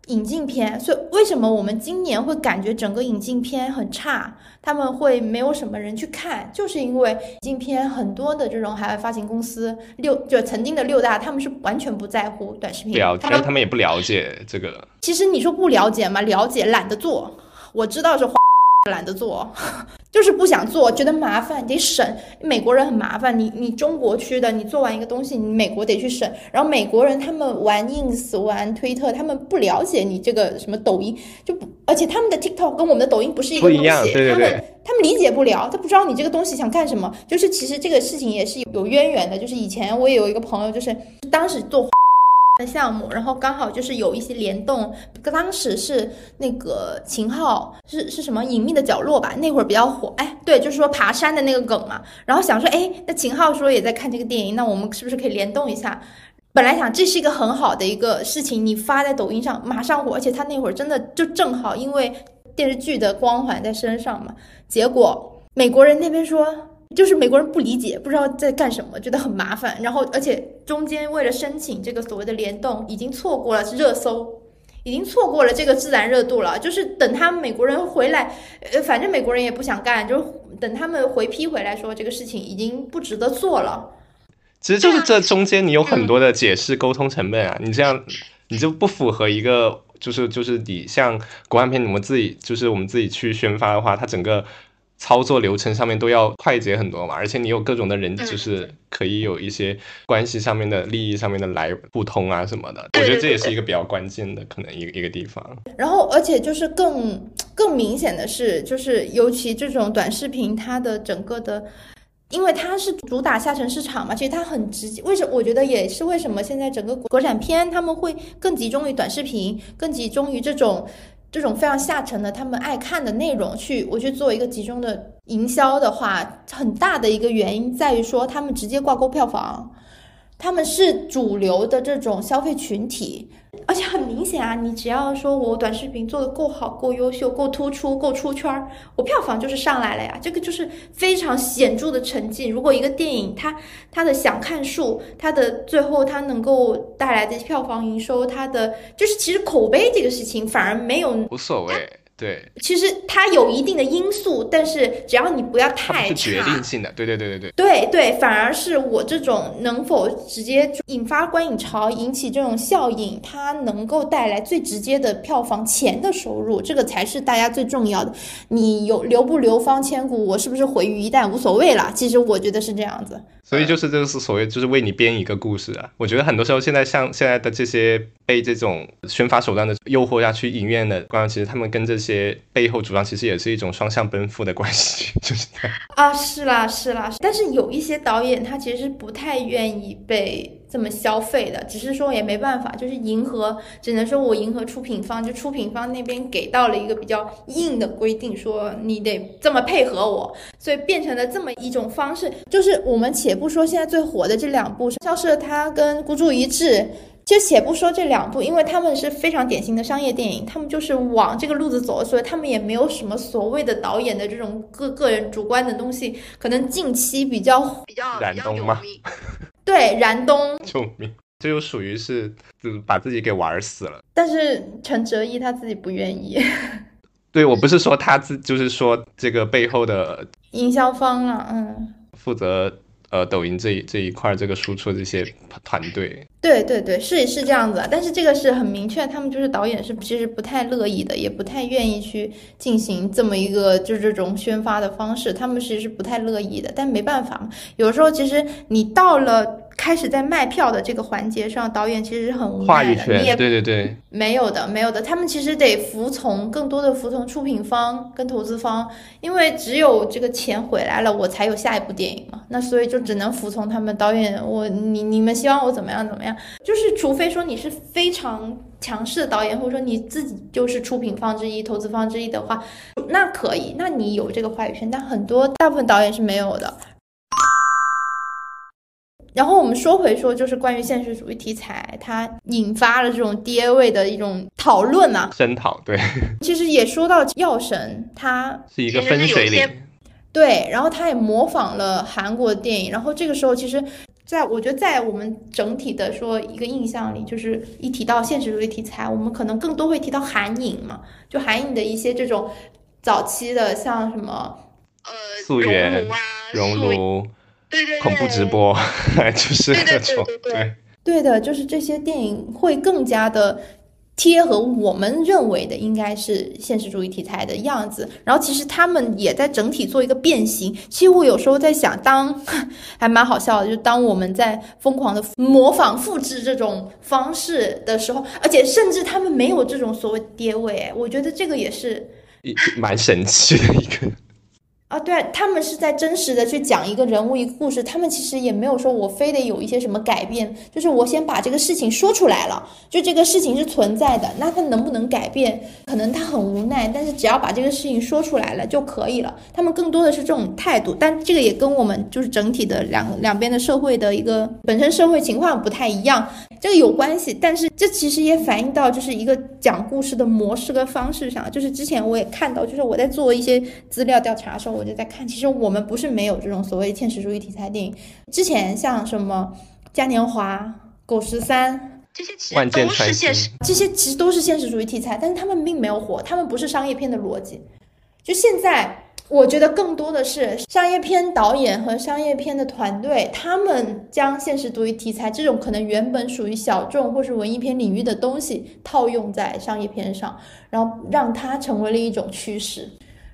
引进片，所以为什么我们今年会感觉整个引进片很差？他们会没有什么人去看，就是因为引进片很多的这种海外发行公司六就曾经的六大，他们是完全不在乎短视频，了他们他们也不了解这个。其实你说不了解吗？了解，懒得做。我知道是花 *laughs* 懒得做，就是不想做，觉得麻烦，得审。美国人很麻烦，你你中国区的，你做完一个东西，你美国得去审。然后美国人他们玩 ins 玩推特，他们不了解你这个什么抖音，就不，而且他们的 TikTok 跟我们的抖音不是一个东西，不一样，对对对，他们他们理解不了，他不知道你这个东西想干什么。就是其实这个事情也是有渊源的，就是以前我也有一个朋友，就是当时做。的项目，然后刚好就是有一些联动，当时是那个秦昊是是什么隐秘的角落吧，那会儿比较火，哎，对，就是说爬山的那个梗嘛，然后想说，哎，那秦昊说也在看这个电影，那我们是不是可以联动一下？本来想这是一个很好的一个事情，你发在抖音上马上火，而且他那会儿真的就正好因为电视剧的光环在身上嘛，结果美国人那边说。就是美国人不理解，不知道在干什么，觉得很麻烦。然后，而且中间为了申请这个所谓的联动，已经错过了热搜，已经错过了这个自然热度了。就是等他们美国人回来，呃，反正美国人也不想干，就是等他们回批回来说这个事情已经不值得做了。其实就是这中间你有很多的解释沟通成本啊，你这样你就不符合一个，就是就是你像国安片，我们自己就是我们自己去宣发的话，它整个。操作流程上面都要快捷很多嘛，而且你有各种的人，就是可以有一些关系上面的利益上面的来互通啊什么的。我觉得这也是一个比较关键的可能一个一个地方。然后，而且就是更更明显的是，就是尤其这种短视频，它的整个的，因为它是主打下沉市场嘛，其实它很直接。为什么？我觉得也是为什么现在整个国产片他们会更集中于短视频，更集中于这种。这种非常下沉的，他们爱看的内容，去我去做一个集中的营销的话，很大的一个原因在于说，他们直接挂钩票房。他们是主流的这种消费群体，而且很明显啊，你只要说我短视频做的够好、够优秀、够突出、够出圈儿，我票房就是上来了呀。这个就是非常显著的成绩。如果一个电影它它的想看数，它的最后它能够带来的票房营收，它的就是其实口碑这个事情反而没有无所谓。对，其实它有一定的因素，但是只要你不要太差，是决定性的。对对对对对，对对，反而是我这种能否直接引发观影潮，引起这种效应，它能够带来最直接的票房钱的收入，这个才是大家最重要的。你有流不流芳千古，我是不是毁于一旦无所谓了。其实我觉得是这样子。所以就是这个是所谓就是为你编一个故事啊。我觉得很多时候现在像现在的这些被这种宣发手段的诱惑下去影院的观众，其实他们跟这些背后主张其实也是一种双向奔赴的关系，*laughs* 就是这样啊。是啦是啦，但是有一些导演他其实不太愿意被。这么消费的，只是说也没办法，就是迎合，只能说我迎合出品方，就出品方那边给到了一个比较硬的规定，说你得这么配合我，所以变成了这么一种方式。就是我们且不说现在最火的这两部，消失的他跟孤注一掷，就且不说这两部，因为他们是非常典型的商业电影，他们就是往这个路子走，所以他们也没有什么所谓的导演的这种个个人主观的东西。可能近期比较比较燃冬吗？*laughs* 对，燃冬，*laughs* 救命！这就属于是，就是把自己给玩死了。但是陈哲艺他自己不愿意。*laughs* 对我不是说他自，就是说这个背后的营销方啊，嗯，负责。呃，抖音这一这一块儿，这个输出这些团队，对对对，是是这样子，但是这个是很明确，他们就是导演是其实不太乐意的，也不太愿意去进行这么一个就这种宣发的方式，他们其实是不太乐意的，但没办法嘛，有时候其实你到了。开始在卖票的这个环节上，导演其实是很无奈的。你也对对对，没有的，没有的。他们其实得服从更多的服从出品方跟投资方，因为只有这个钱回来了，我才有下一部电影嘛。那所以就只能服从他们导演。我你你们希望我怎么样怎么样？就是除非说你是非常强势的导演，或者说你自己就是出品方之一、投资方之一的话，那可以，那你有这个话语权。但很多大部分导演是没有的。然后我们说回说，就是关于现实主义题材，它引发了这种跌位的一种讨论嘛，声讨对。*laughs* 其实也说到药神，它是一个分水岭，对。然后他也模仿了韩国电影，然后这个时候其实在我觉得，在我们整体的说一个印象里，就是一提到现实主义题材，我们可能更多会提到韩影嘛，就韩影的一些这种早期的，像什么呃，溯源、熔炉，对对，恐怖直播，*laughs* 就是各种对，对的，就是这些电影会更加的。贴合我们认为的应该是现实主义题材的样子，然后其实他们也在整体做一个变形。其实我有时候在想，当 *laughs* 还蛮好笑的，就当我们在疯狂的模仿复制这种方式的时候，而且甚至他们没有这种所谓跌位，我觉得这个也是蛮神奇的一个。啊，对，他们是在真实的去讲一个人物一个故事，他们其实也没有说我非得有一些什么改变，就是我先把这个事情说出来了，就这个事情是存在的，那他能不能改变？可能他很无奈，但是只要把这个事情说出来了就可以了。他们更多的是这种态度，但这个也跟我们就是整体的两两边的社会的一个本身社会情况不太一样，这个有关系。但是这其实也反映到就是一个讲故事的模式跟方式上，就是之前我也看到，就是我在做一些资料调查的时候。我就在看，其实我们不是没有这种所谓现实主义题材电影。之前像什么嘉年华、狗十三这些，其实都是现实，这些其实都是现实主义题材，但是他们并没有火，他们不是商业片的逻辑。就现在，我觉得更多的是商业片导演和商业片的团队，他们将现实主义题材这种可能原本属于小众或是文艺片领域的东西套用在商业片上，然后让它成为了一种趋势。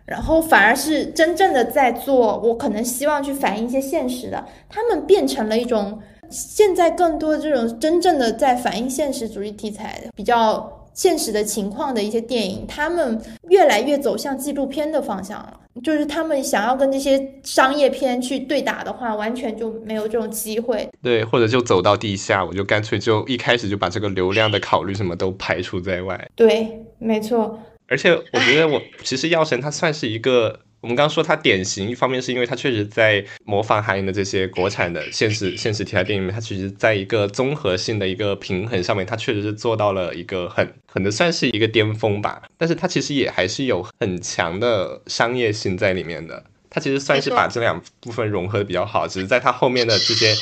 然后反而是真正的在做，我可能希望去反映一些现实的，他们变成了一种现在更多的这种真正的在反映现实主义题材的比较现实的情况的一些电影，他们越来越走向纪录片的方向了。就是他们想要跟这些商业片去对打的话，完全就没有这种机会。对，或者就走到地下，我就干脆就一开始就把这个流量的考虑什么都排除在外。对，没错。而且我觉得，我其实《药神》它算是一个，我们刚刚说它典型，一方面是因为它确实在模仿韩影的这些国产的现实现实题材电影里面，它其实在一个综合性的一个平衡上面，它确实是做到了一个很可能算是一个巅峰吧。但是它其实也还是有很强的商业性在里面的，它其实算是把这两部分融合的比较好，只是在它后面的这些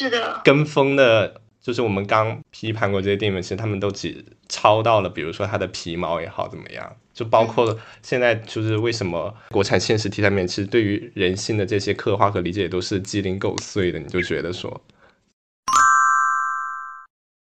跟风的。就是我们刚批判过这些电影，其实他们都只抄到了，比如说它的皮毛也好怎么样，就包括现在就是为什么国产现实题材面，其实对于人性的这些刻画和理解都是鸡零狗碎的，你就觉得说。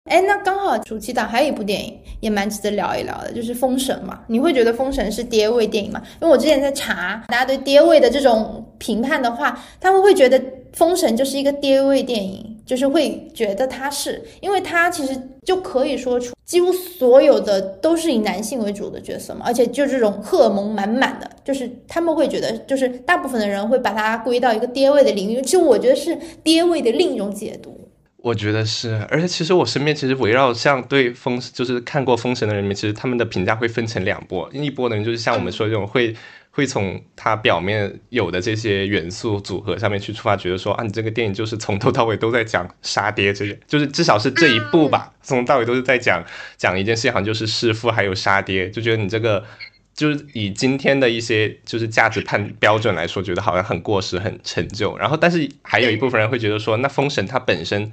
哎，那刚好暑期档还有一部电影也蛮值得聊一聊的，就是《封神》嘛。你会觉得《封神》是跌位电影吗？因为我之前在查大家对跌位的这种评判的话，他们会觉得《封神》就是一个跌位电影，就是会觉得他是，因为他其实就可以说出几乎所有的都是以男性为主的角色嘛，而且就这种荷尔蒙满满的，就是他们会觉得，就是大部分的人会把它归到一个爹位的领域。其实我觉得是爹位的另一种解读。我觉得是，而且其实我身边其实围绕像对封就是看过封神的人们，其实他们的评价会分成两波，一波的人就是像我们说这种会会从它表面有的这些元素组合上面去出发，觉得说啊，你这个电影就是从头到尾都在讲杀爹这些，*laughs* 就是至少是这一部吧，从头到尾都是在讲讲一件事，好像就是弑父还有杀爹，就觉得你这个就是以今天的一些就是价值判标准来说，觉得好像很过时很陈旧。然后，但是还有一部分人会觉得说，那封神它本身。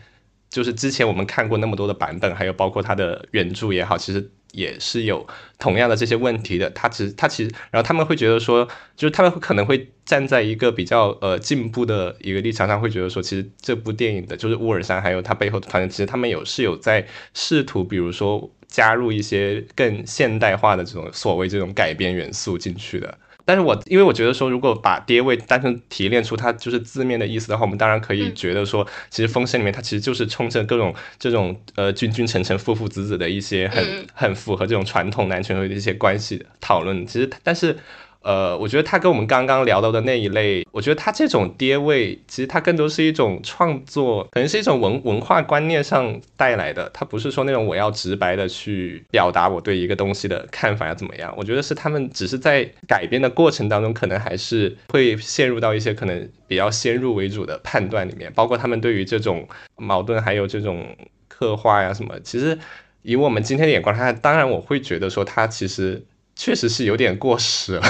就是之前我们看过那么多的版本，还有包括它的原著也好，其实也是有同样的这些问题的。他其实他其实，然后他们会觉得说，就是他们可能会站在一个比较呃进步的一个立场上，会觉得说，其实这部电影的就是乌尔山还有他背后的团队，其实他们有是有在试图，比如说加入一些更现代化的这种所谓这种改编元素进去的。但是我因为我觉得说，如果把爹位单纯提炼出它就是字面的意思的话，我们当然可以觉得说，其实《封神》里面它其实就是冲着各种这种呃君君臣臣父父子子的一些很很符合这种传统男权的一些关系讨论。其实，但是。呃，我觉得他跟我们刚刚聊到的那一类，我觉得他这种跌位，其实它更多是一种创作，可能是一种文文化观念上带来的。他不是说那种我要直白的去表达我对一个东西的看法要怎么样。我觉得是他们只是在改编的过程当中，可能还是会陷入到一些可能比较先入为主的判断里面，包括他们对于这种矛盾还有这种刻画呀什么。其实以我们今天的眼光看，当然我会觉得说他其实确实是有点过时了。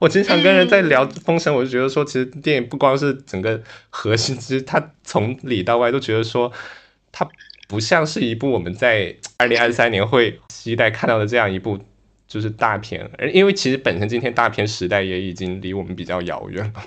我经常跟人在聊《封神》，我就觉得说，其实电影不光是整个核心，其实它从里到外都觉得说，它不像是一部我们在二零二三年会期待看到的这样一部就是大片，而因为其实本身今天大片时代也已经离我们比较遥远了。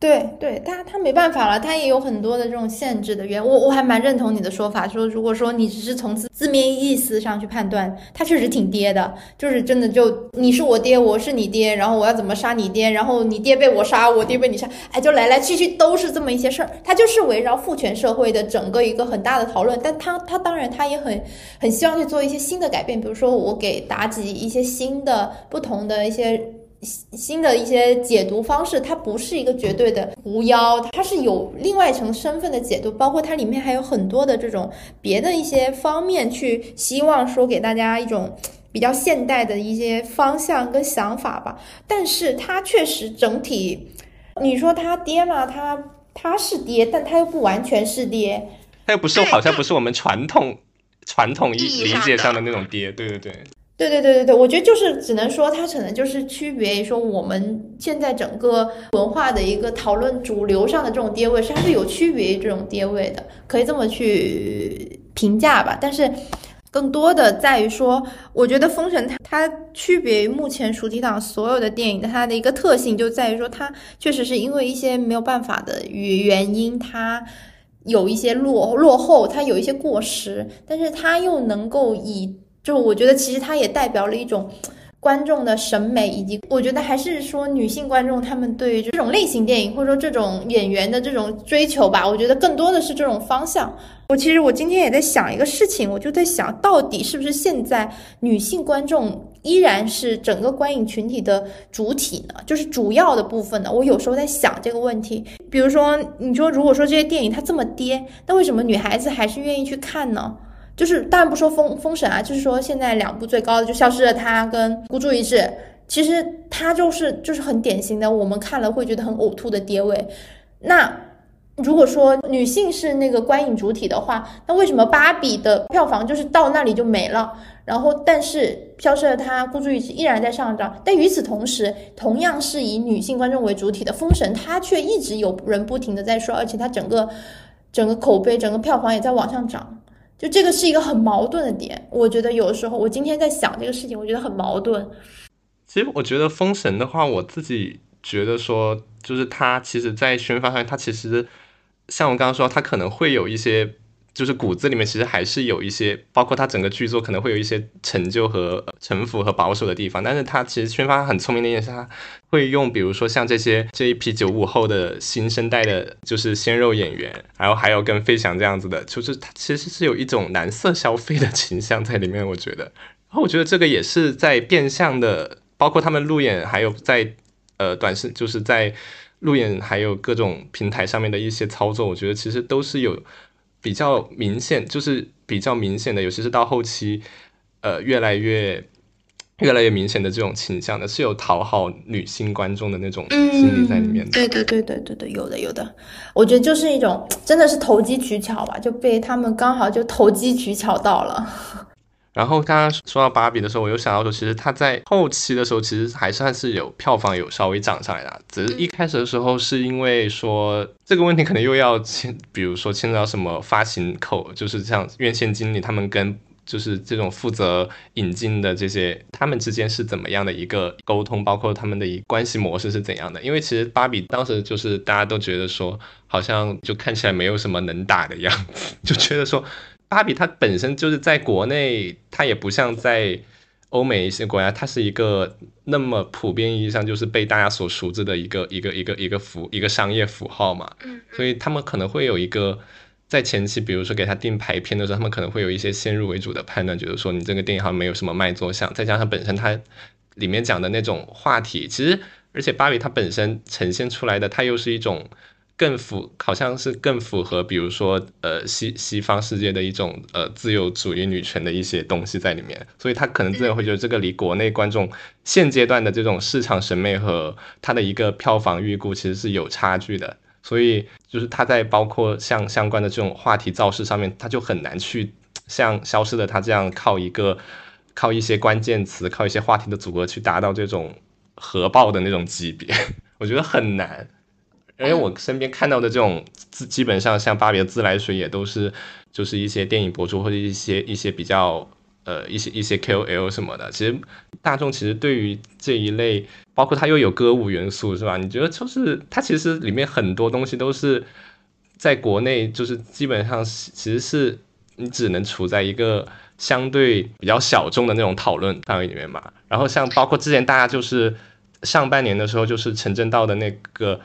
对对，他他没办法了，他也有很多的这种限制的原因。我我还蛮认同你的说法，说如果说你只是从字字面意思上去判断，他确实挺爹的，就是真的就你是我爹，我是你爹，然后我要怎么杀你爹，然后你爹被我杀，我爹被你杀，哎，就来来去去都是这么一些事儿。他就是围绕父权社会的整个一个很大的讨论，但他他当然他也很很希望去做一些新的改变，比如说我给妲己一些新的不同的一些。新的一些解读方式，它不是一个绝对的狐妖，它是有另外一层身份的解读，包括它里面还有很多的这种别的一些方面，去希望说给大家一种比较现代的一些方向跟想法吧。但是它确实整体，你说它跌嘛，它它是跌，但它又不完全是跌，它又不是好像不是我们传统传统意理解上的那种跌，对对对。对对对对对，我觉得就是只能说它可能就是区别于说我们现在整个文化的一个讨论主流上的这种跌位，是它是有区别于这种跌位的，可以这么去评价吧。但是更多的在于说，我觉得《封神》它它区别于目前主题党所有的电影的它的一个特性，就在于说它确实是因为一些没有办法的原原因，它有一些落落后，它有一些过时，但是它又能够以。就我觉得，其实它也代表了一种观众的审美，以及我觉得还是说女性观众他们对于这种类型电影或者说这种演员的这种追求吧。我觉得更多的是这种方向。我其实我今天也在想一个事情，我就在想到底是不是现在女性观众依然是整个观影群体的主体呢？就是主要的部分呢？我有时候在想这个问题。比如说，你说如果说这些电影它这么跌，那为什么女孩子还是愿意去看呢？就是当然不说封封神啊，就是说现在两部最高的就消失了，他跟孤注一掷，其实他就是就是很典型的，我们看了会觉得很呕吐的跌位。那如果说女性是那个观影主体的话，那为什么芭比的票房就是到那里就没了？然后但是消失了，他孤注一掷依然在上涨。但与此同时，同样是以女性观众为主体的封神，它却一直有人不停的在说，而且它整个整个口碑、整个票房也在往上涨。就这个是一个很矛盾的点，我觉得有的时候我今天在想这个事情，我觉得很矛盾。其实我觉得《封神》的话，我自己觉得说，就是它其实，在宣发上，它其实像我刚刚说，它可能会有一些。就是骨子里面其实还是有一些，包括他整个剧作可能会有一些陈旧和城府和保守的地方，但是他其实宣发很聪明的一点是，他会用比如说像这些这一批九五后的新生代的，就是鲜肉演员，然后还有跟飞翔这样子的，就是他其实是有一种蓝色消费的倾向在里面，我觉得，然后我觉得这个也是在变相的，包括他们路演，还有在呃短视，就是在路演还有各种平台上面的一些操作，我觉得其实都是有。比较明显，就是比较明显的，尤其是到后期，呃，越来越越来越明显的这种倾向的，是有讨好女性观众的那种心理在里面的。对对对对对对，有的有的，我觉得就是一种真的是投机取巧吧，就被他们刚好就投机取巧到了。然后刚刚说到芭比的时候，我又想到说，其实它在后期的时候，其实还算是有票房有稍微涨上来的。只是一开始的时候，是因为说这个问题可能又要牵，比如说牵扯到什么发行口，就是像院线经理他们跟就是这种负责引进的这些，他们之间是怎么样的一个沟通，包括他们的一关系模式是怎样的？因为其实芭比当时就是大家都觉得说，好像就看起来没有什么能打的样子，*laughs* 就觉得说。芭比它本身就是在国内，它也不像在欧美一些国家，它是一个那么普遍意义上就是被大家所熟知的一个一个一个一个符一个商业符号嘛。所以他们可能会有一个在前期，比如说给他定排片的时候，他们可能会有一些先入为主的判断，就是说你这个电影好像没有什么卖座像，再加上本身它里面讲的那种话题，其实而且芭比它本身呈现出来的，它又是一种。更符好像是更符合，比如说呃西西方世界的一种呃自由主义女权的一些东西在里面，所以他可能自然会觉得这个离国内观众现阶段的这种市场审美和他的一个票房预估其实是有差距的，所以就是他在包括像相关的这种话题造势上面，他就很难去像消失的他这样靠一个靠一些关键词靠一些话题的组合去达到这种。核爆的那种级别，*laughs* 我觉得很难。因为我身边看到的这种自，基本上像芭比的自来水也都是，就是一些电影博主或者一些一些比较呃一些一些 KOL 什么的。其实大众其实对于这一类，包括它又有歌舞元素，是吧？你觉得就是它其实里面很多东西都是在国内，就是基本上其实是你只能处在一个相对比较小众的那种讨论范围里面嘛。然后像包括之前大家就是上半年的时候，就是陈正道的那个。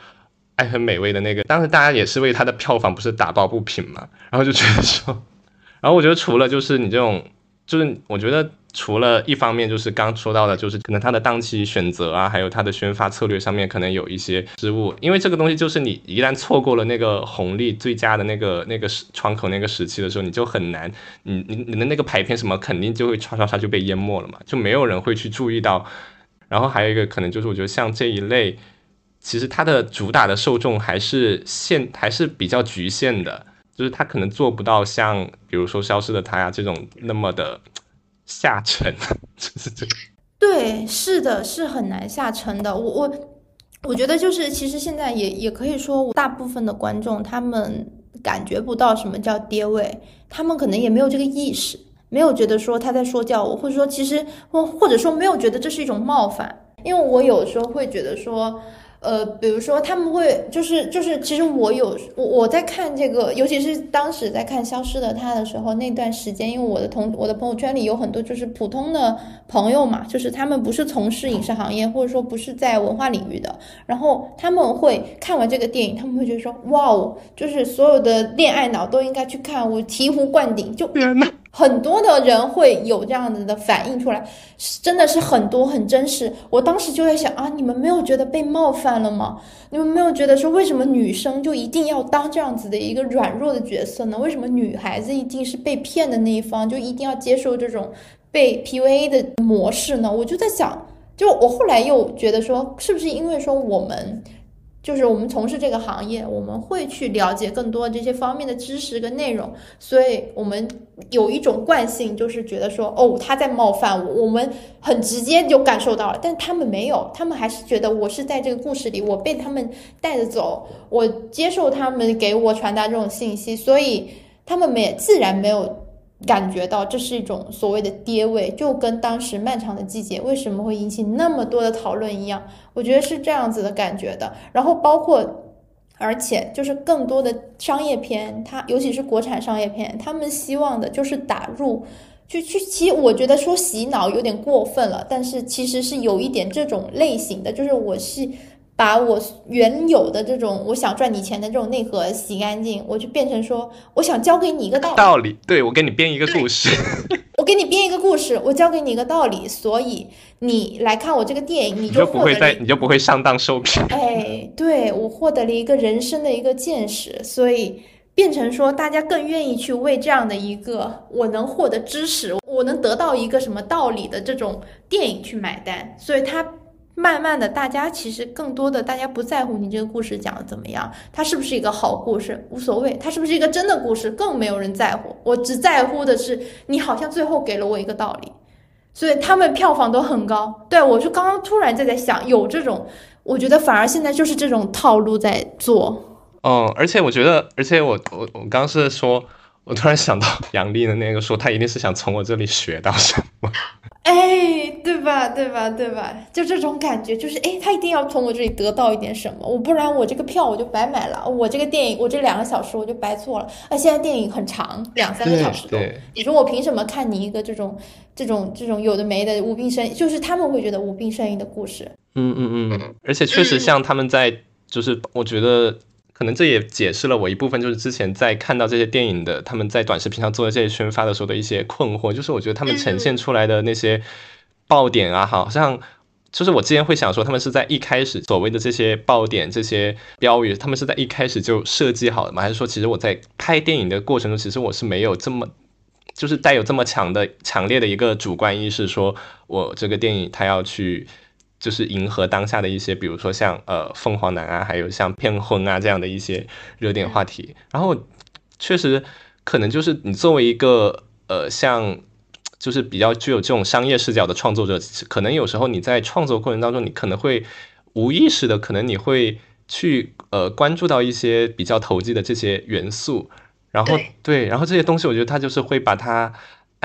爱很美味的那个，当时大家也是为他的票房不是打抱不平嘛，然后就觉得说，*laughs* 然后我觉得除了就是你这种，就是我觉得除了一方面就是刚说到的，就是可能他的档期选择啊，还有他的宣发策略上面可能有一些失误，因为这个东西就是你一旦错过了那个红利最佳的那个那个时窗口那个时期的时候，你就很难，你你你的那个排片什么肯定就会唰唰唰就被淹没了嘛，就没有人会去注意到，然后还有一个可能就是我觉得像这一类。其实它的主打的受众还是限，还是比较局限的，就是它可能做不到像比如说《消失的她》呀这种那么的下沉，就是这个。对，是的，是很难下沉的。我我我觉得就是其实现在也也可以说，大部分的观众他们感觉不到什么叫跌位，他们可能也没有这个意识，没有觉得说他在说教我，或者说其实或或者说没有觉得这是一种冒犯，因为我有时候会觉得说。呃，比如说他们会就是就是，其实我有我我在看这个，尤其是当时在看《消失的她》的时候，那段时间，因为我的同我的朋友圈里有很多就是普通的朋友嘛，就是他们不是从事影视行业，或者说不是在文化领域的，然后他们会看完这个电影，他们会觉得说，哇哦，就是所有的恋爱脑都应该去看，我醍醐灌顶，就很多的人会有这样子的反应出来，真的是很多很真实。我当时就在想啊，你们没有觉得被冒犯了吗？你们没有觉得说为什么女生就一定要当这样子的一个软弱的角色呢？为什么女孩子一定是被骗的那一方，就一定要接受这种被 PUA 的模式呢？我就在想，就我后来又觉得说，是不是因为说我们。就是我们从事这个行业，我们会去了解更多这些方面的知识跟内容，所以我们有一种惯性，就是觉得说，哦，他在冒犯我，我们很直接就感受到了，但他们没有，他们还是觉得我是在这个故事里，我被他们带着走，我接受他们给我传达这种信息，所以他们没自然没有。感觉到这是一种所谓的跌位，就跟当时漫长的季节为什么会引起那么多的讨论一样，我觉得是这样子的感觉的。然后包括，而且就是更多的商业片，它尤其是国产商业片，他们希望的就是打入，去去，其实我觉得说洗脑有点过分了，但是其实是有一点这种类型的，就是我是。把我原有的这种我想赚你钱的这种内核洗干净，我就变成说，我想教给你一个道理。道理，对我给你编一个故事。*laughs* 我给你编一个故事，我教给你一个道理，所以你来看我这个电影，你就不会再，你就不会上当受骗。哎，对我获得了一个人生的一个见识，所以变成说，大家更愿意去为这样的一个我能获得知识，我能得到一个什么道理的这种电影去买单，所以他。慢慢的，大家其实更多的，大家不在乎你这个故事讲的怎么样，它是不是一个好故事，无所谓，它是不是一个真的故事，更没有人在乎。我只在乎的是，你好像最后给了我一个道理，所以他们票房都很高。对我就刚刚突然在在想，有这种，我觉得反而现在就是这种套路在做。嗯，而且我觉得，而且我我我刚是说，我突然想到杨丽的那个说，他一定是想从我这里学到什么。哎，对吧，对吧，对吧？就这种感觉，就是哎，他一定要从我这里得到一点什么，我不然我这个票我就白买了，我这个电影我这两个小时我就白做了。啊，现在电影很长，两三个小时都，你说我凭什么看你一个这种这种这种有的没的无病呻吟？就是他们会觉得无病呻吟的故事。嗯嗯嗯，而且确实像他们在，就是我觉得。可能这也解释了我一部分，就是之前在看到这些电影的，他们在短视频上做的这些宣发的时候的一些困惑，就是我觉得他们呈现出来的那些爆点啊，好像就是我之前会想说，他们是在一开始所谓的这些爆点、这些标语，他们是在一开始就设计好的吗？还是说，其实我在拍电影的过程中，其实我是没有这么，就是带有这么强的、强烈的一个主观意识，说我这个电影它要去。就是迎合当下的一些，比如说像呃凤凰男啊，还有像骗婚啊这样的一些热点话题。然后确实可能就是你作为一个呃像就是比较具有这种商业视角的创作者，可能有时候你在创作过程当中，你可能会无意识的，可能你会去呃关注到一些比较投机的这些元素，然后对，然后这些东西，我觉得他就是会把它。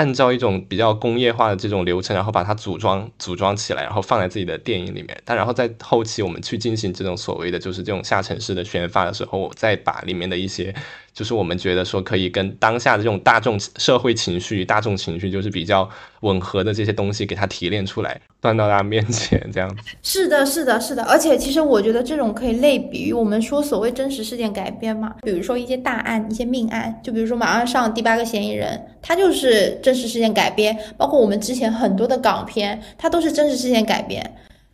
按照一种比较工业化的这种流程，然后把它组装组装起来，然后放在自己的电影里面。但然后在后期我们去进行这种所谓的就是这种下沉式的宣发的时候，再把里面的一些。就是我们觉得说可以跟当下的这种大众社会情绪、大众情绪就是比较吻合的这些东西，给它提炼出来，端到大家面前，这样子。*laughs* 是的，是的，是的。而且其实我觉得这种可以类比于我们说所谓真实事件改编嘛，比如说一些大案、一些命案，就比如说马上上第八个嫌疑人，他就是真实事件改编。包括我们之前很多的港片，它都是真实事件改编。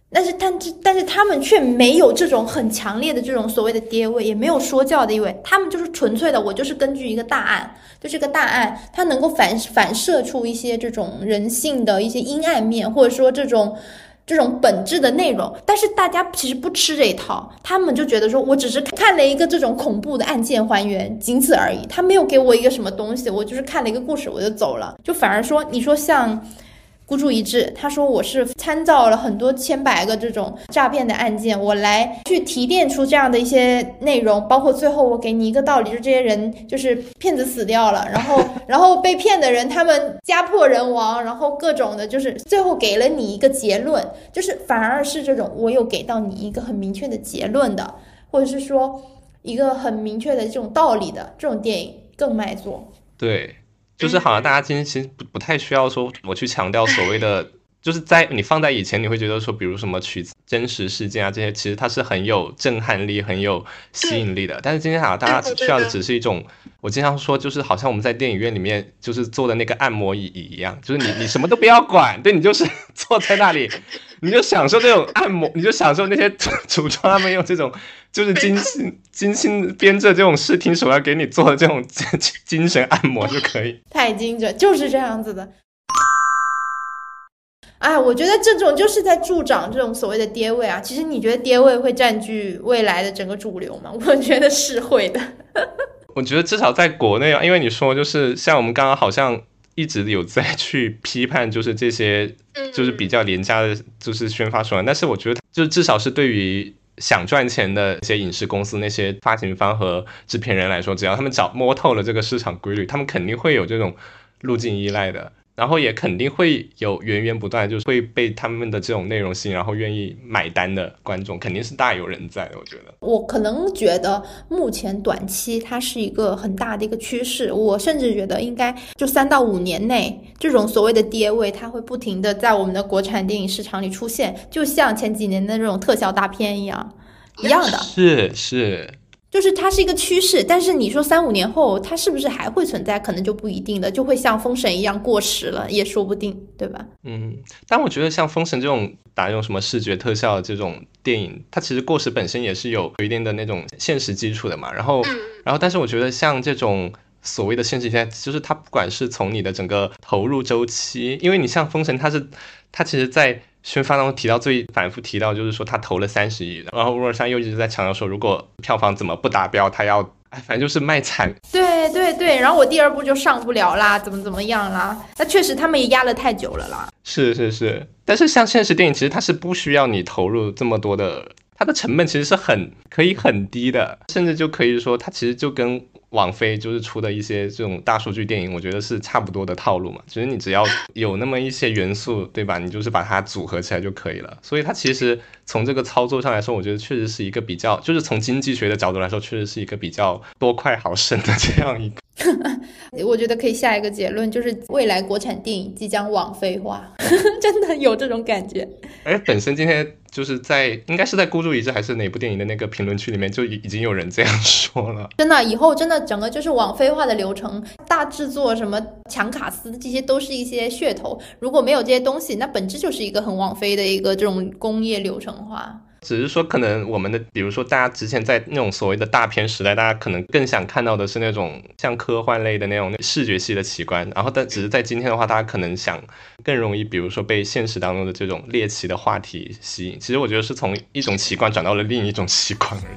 但是，但是，但是他们却没有这种很强烈的这种所谓的爹味，也没有说教的意味。他们就是纯粹的，我就是根据一个大案，就是个大案，它能够反反射出一些这种人性的一些阴暗面，或者说这种这种本质的内容。但是大家其实不吃这一套，他们就觉得说我只是看了一个这种恐怖的案件还原，仅此而已。他没有给我一个什么东西，我就是看了一个故事我就走了，就反而说你说像。孤注一掷，他说我是参照了很多千百个这种诈骗的案件，我来去提炼出这样的一些内容，包括最后我给你一个道理，就这些人就是骗子死掉了，*laughs* 然后然后被骗的人他们家破人亡，然后各种的，就是最后给了你一个结论，就是反而是这种我有给到你一个很明确的结论的，或者是说一个很明确的这种道理的这种电影更卖座。对。就是好像大家今天其实不不太需要说我去强调所谓的，*laughs* 就是在你放在以前，你会觉得说，比如什么取真实事件啊这些，其实它是很有震撼力、很有吸引力的。但是今天好像大家需要的只是一种，我经常说，就是好像我们在电影院里面就是坐的那个按摩椅一样，就是你你什么都不要管，对你就是 *laughs* 坐在那里，你就享受这种按摩，你就享受那些 *laughs* 主创他们用这种。就是精心精心编制这种视听手要给你做的这种 *laughs* 精神按摩就可以，*laughs* 太精准，就是这样子的。哎，我觉得这种就是在助长这种所谓的跌位啊。其实你觉得跌位会占据未来的整个主流吗？我觉得是会的。我觉得至少在国内啊，因为你说就是像我们刚刚好像一直有在 *laughs* 去批判，就是这些就是比较廉价的，就是宣发手段。但是我觉得，就至少是对于。想赚钱的一些影视公司、那些发行方和制片人来说，只要他们找摸透了这个市场规律，他们肯定会有这种路径依赖的。然后也肯定会有源源不断，就是会被他们的这种内容吸引，然后愿意买单的观众，肯定是大有人在的。我觉得，我可能觉得目前短期它是一个很大的一个趋势，我甚至觉得应该就三到五年内，这种所谓的跌位，它会不停的在我们的国产电影市场里出现，就像前几年的那种特效大片一样，一样的。是是。就是它是一个趋势，但是你说三五年后它是不是还会存在，可能就不一定了，就会像封神一样过时了，也说不定，对吧？嗯，但我觉得像封神这种打这种什么视觉特效的这种电影，它其实过时本身也是有一定的那种现实基础的嘛。然后，然后，但是我觉得像这种所谓的现实题材，就是它不管是从你的整个投入周期，因为你像封神，它是它其实，在宣发当中提到最反复提到就是说他投了三十亿，然后乌尔山又一直在强调说如果票房怎么不达标，他要哎反正就是卖惨。对对对，然后我第二部就上不了啦，怎么怎么样啦？那确实他们也压了太久了啦。是是是，但是像现实电影其实它是不需要你投入这么多的，它的成本其实是很可以很低的，甚至就可以说它其实就跟。网飞就是出的一些这种大数据电影，我觉得是差不多的套路嘛。其实你只要有那么一些元素，对吧？你就是把它组合起来就可以了。所以它其实从这个操作上来说，我觉得确实是一个比较，就是从经济学的角度来说，确实是一个比较多快好省的这样一个。*laughs* 我觉得可以下一个结论，就是未来国产电影即将网飞化，*laughs* 真的有这种感觉。哎，本身今天就是在应该是在孤注一掷还是哪部电影的那个评论区里面，就已已经有人这样 *laughs* 说了。真的，以后真的整个就是网飞化的流程，大制作什么强卡司，这些都是一些噱头。如果没有这些东西，那本质就是一个很网飞的一个这种工业流程化。只是说，可能我们的，比如说，大家之前在那种所谓的大片时代，大家可能更想看到的是那种像科幻类的那种视觉系的奇观。然后，但只是在今天的话，大家可能想更容易，比如说被现实当中的这种猎奇的话题吸引。其实我觉得是从一种奇观转到了另一种奇观而已。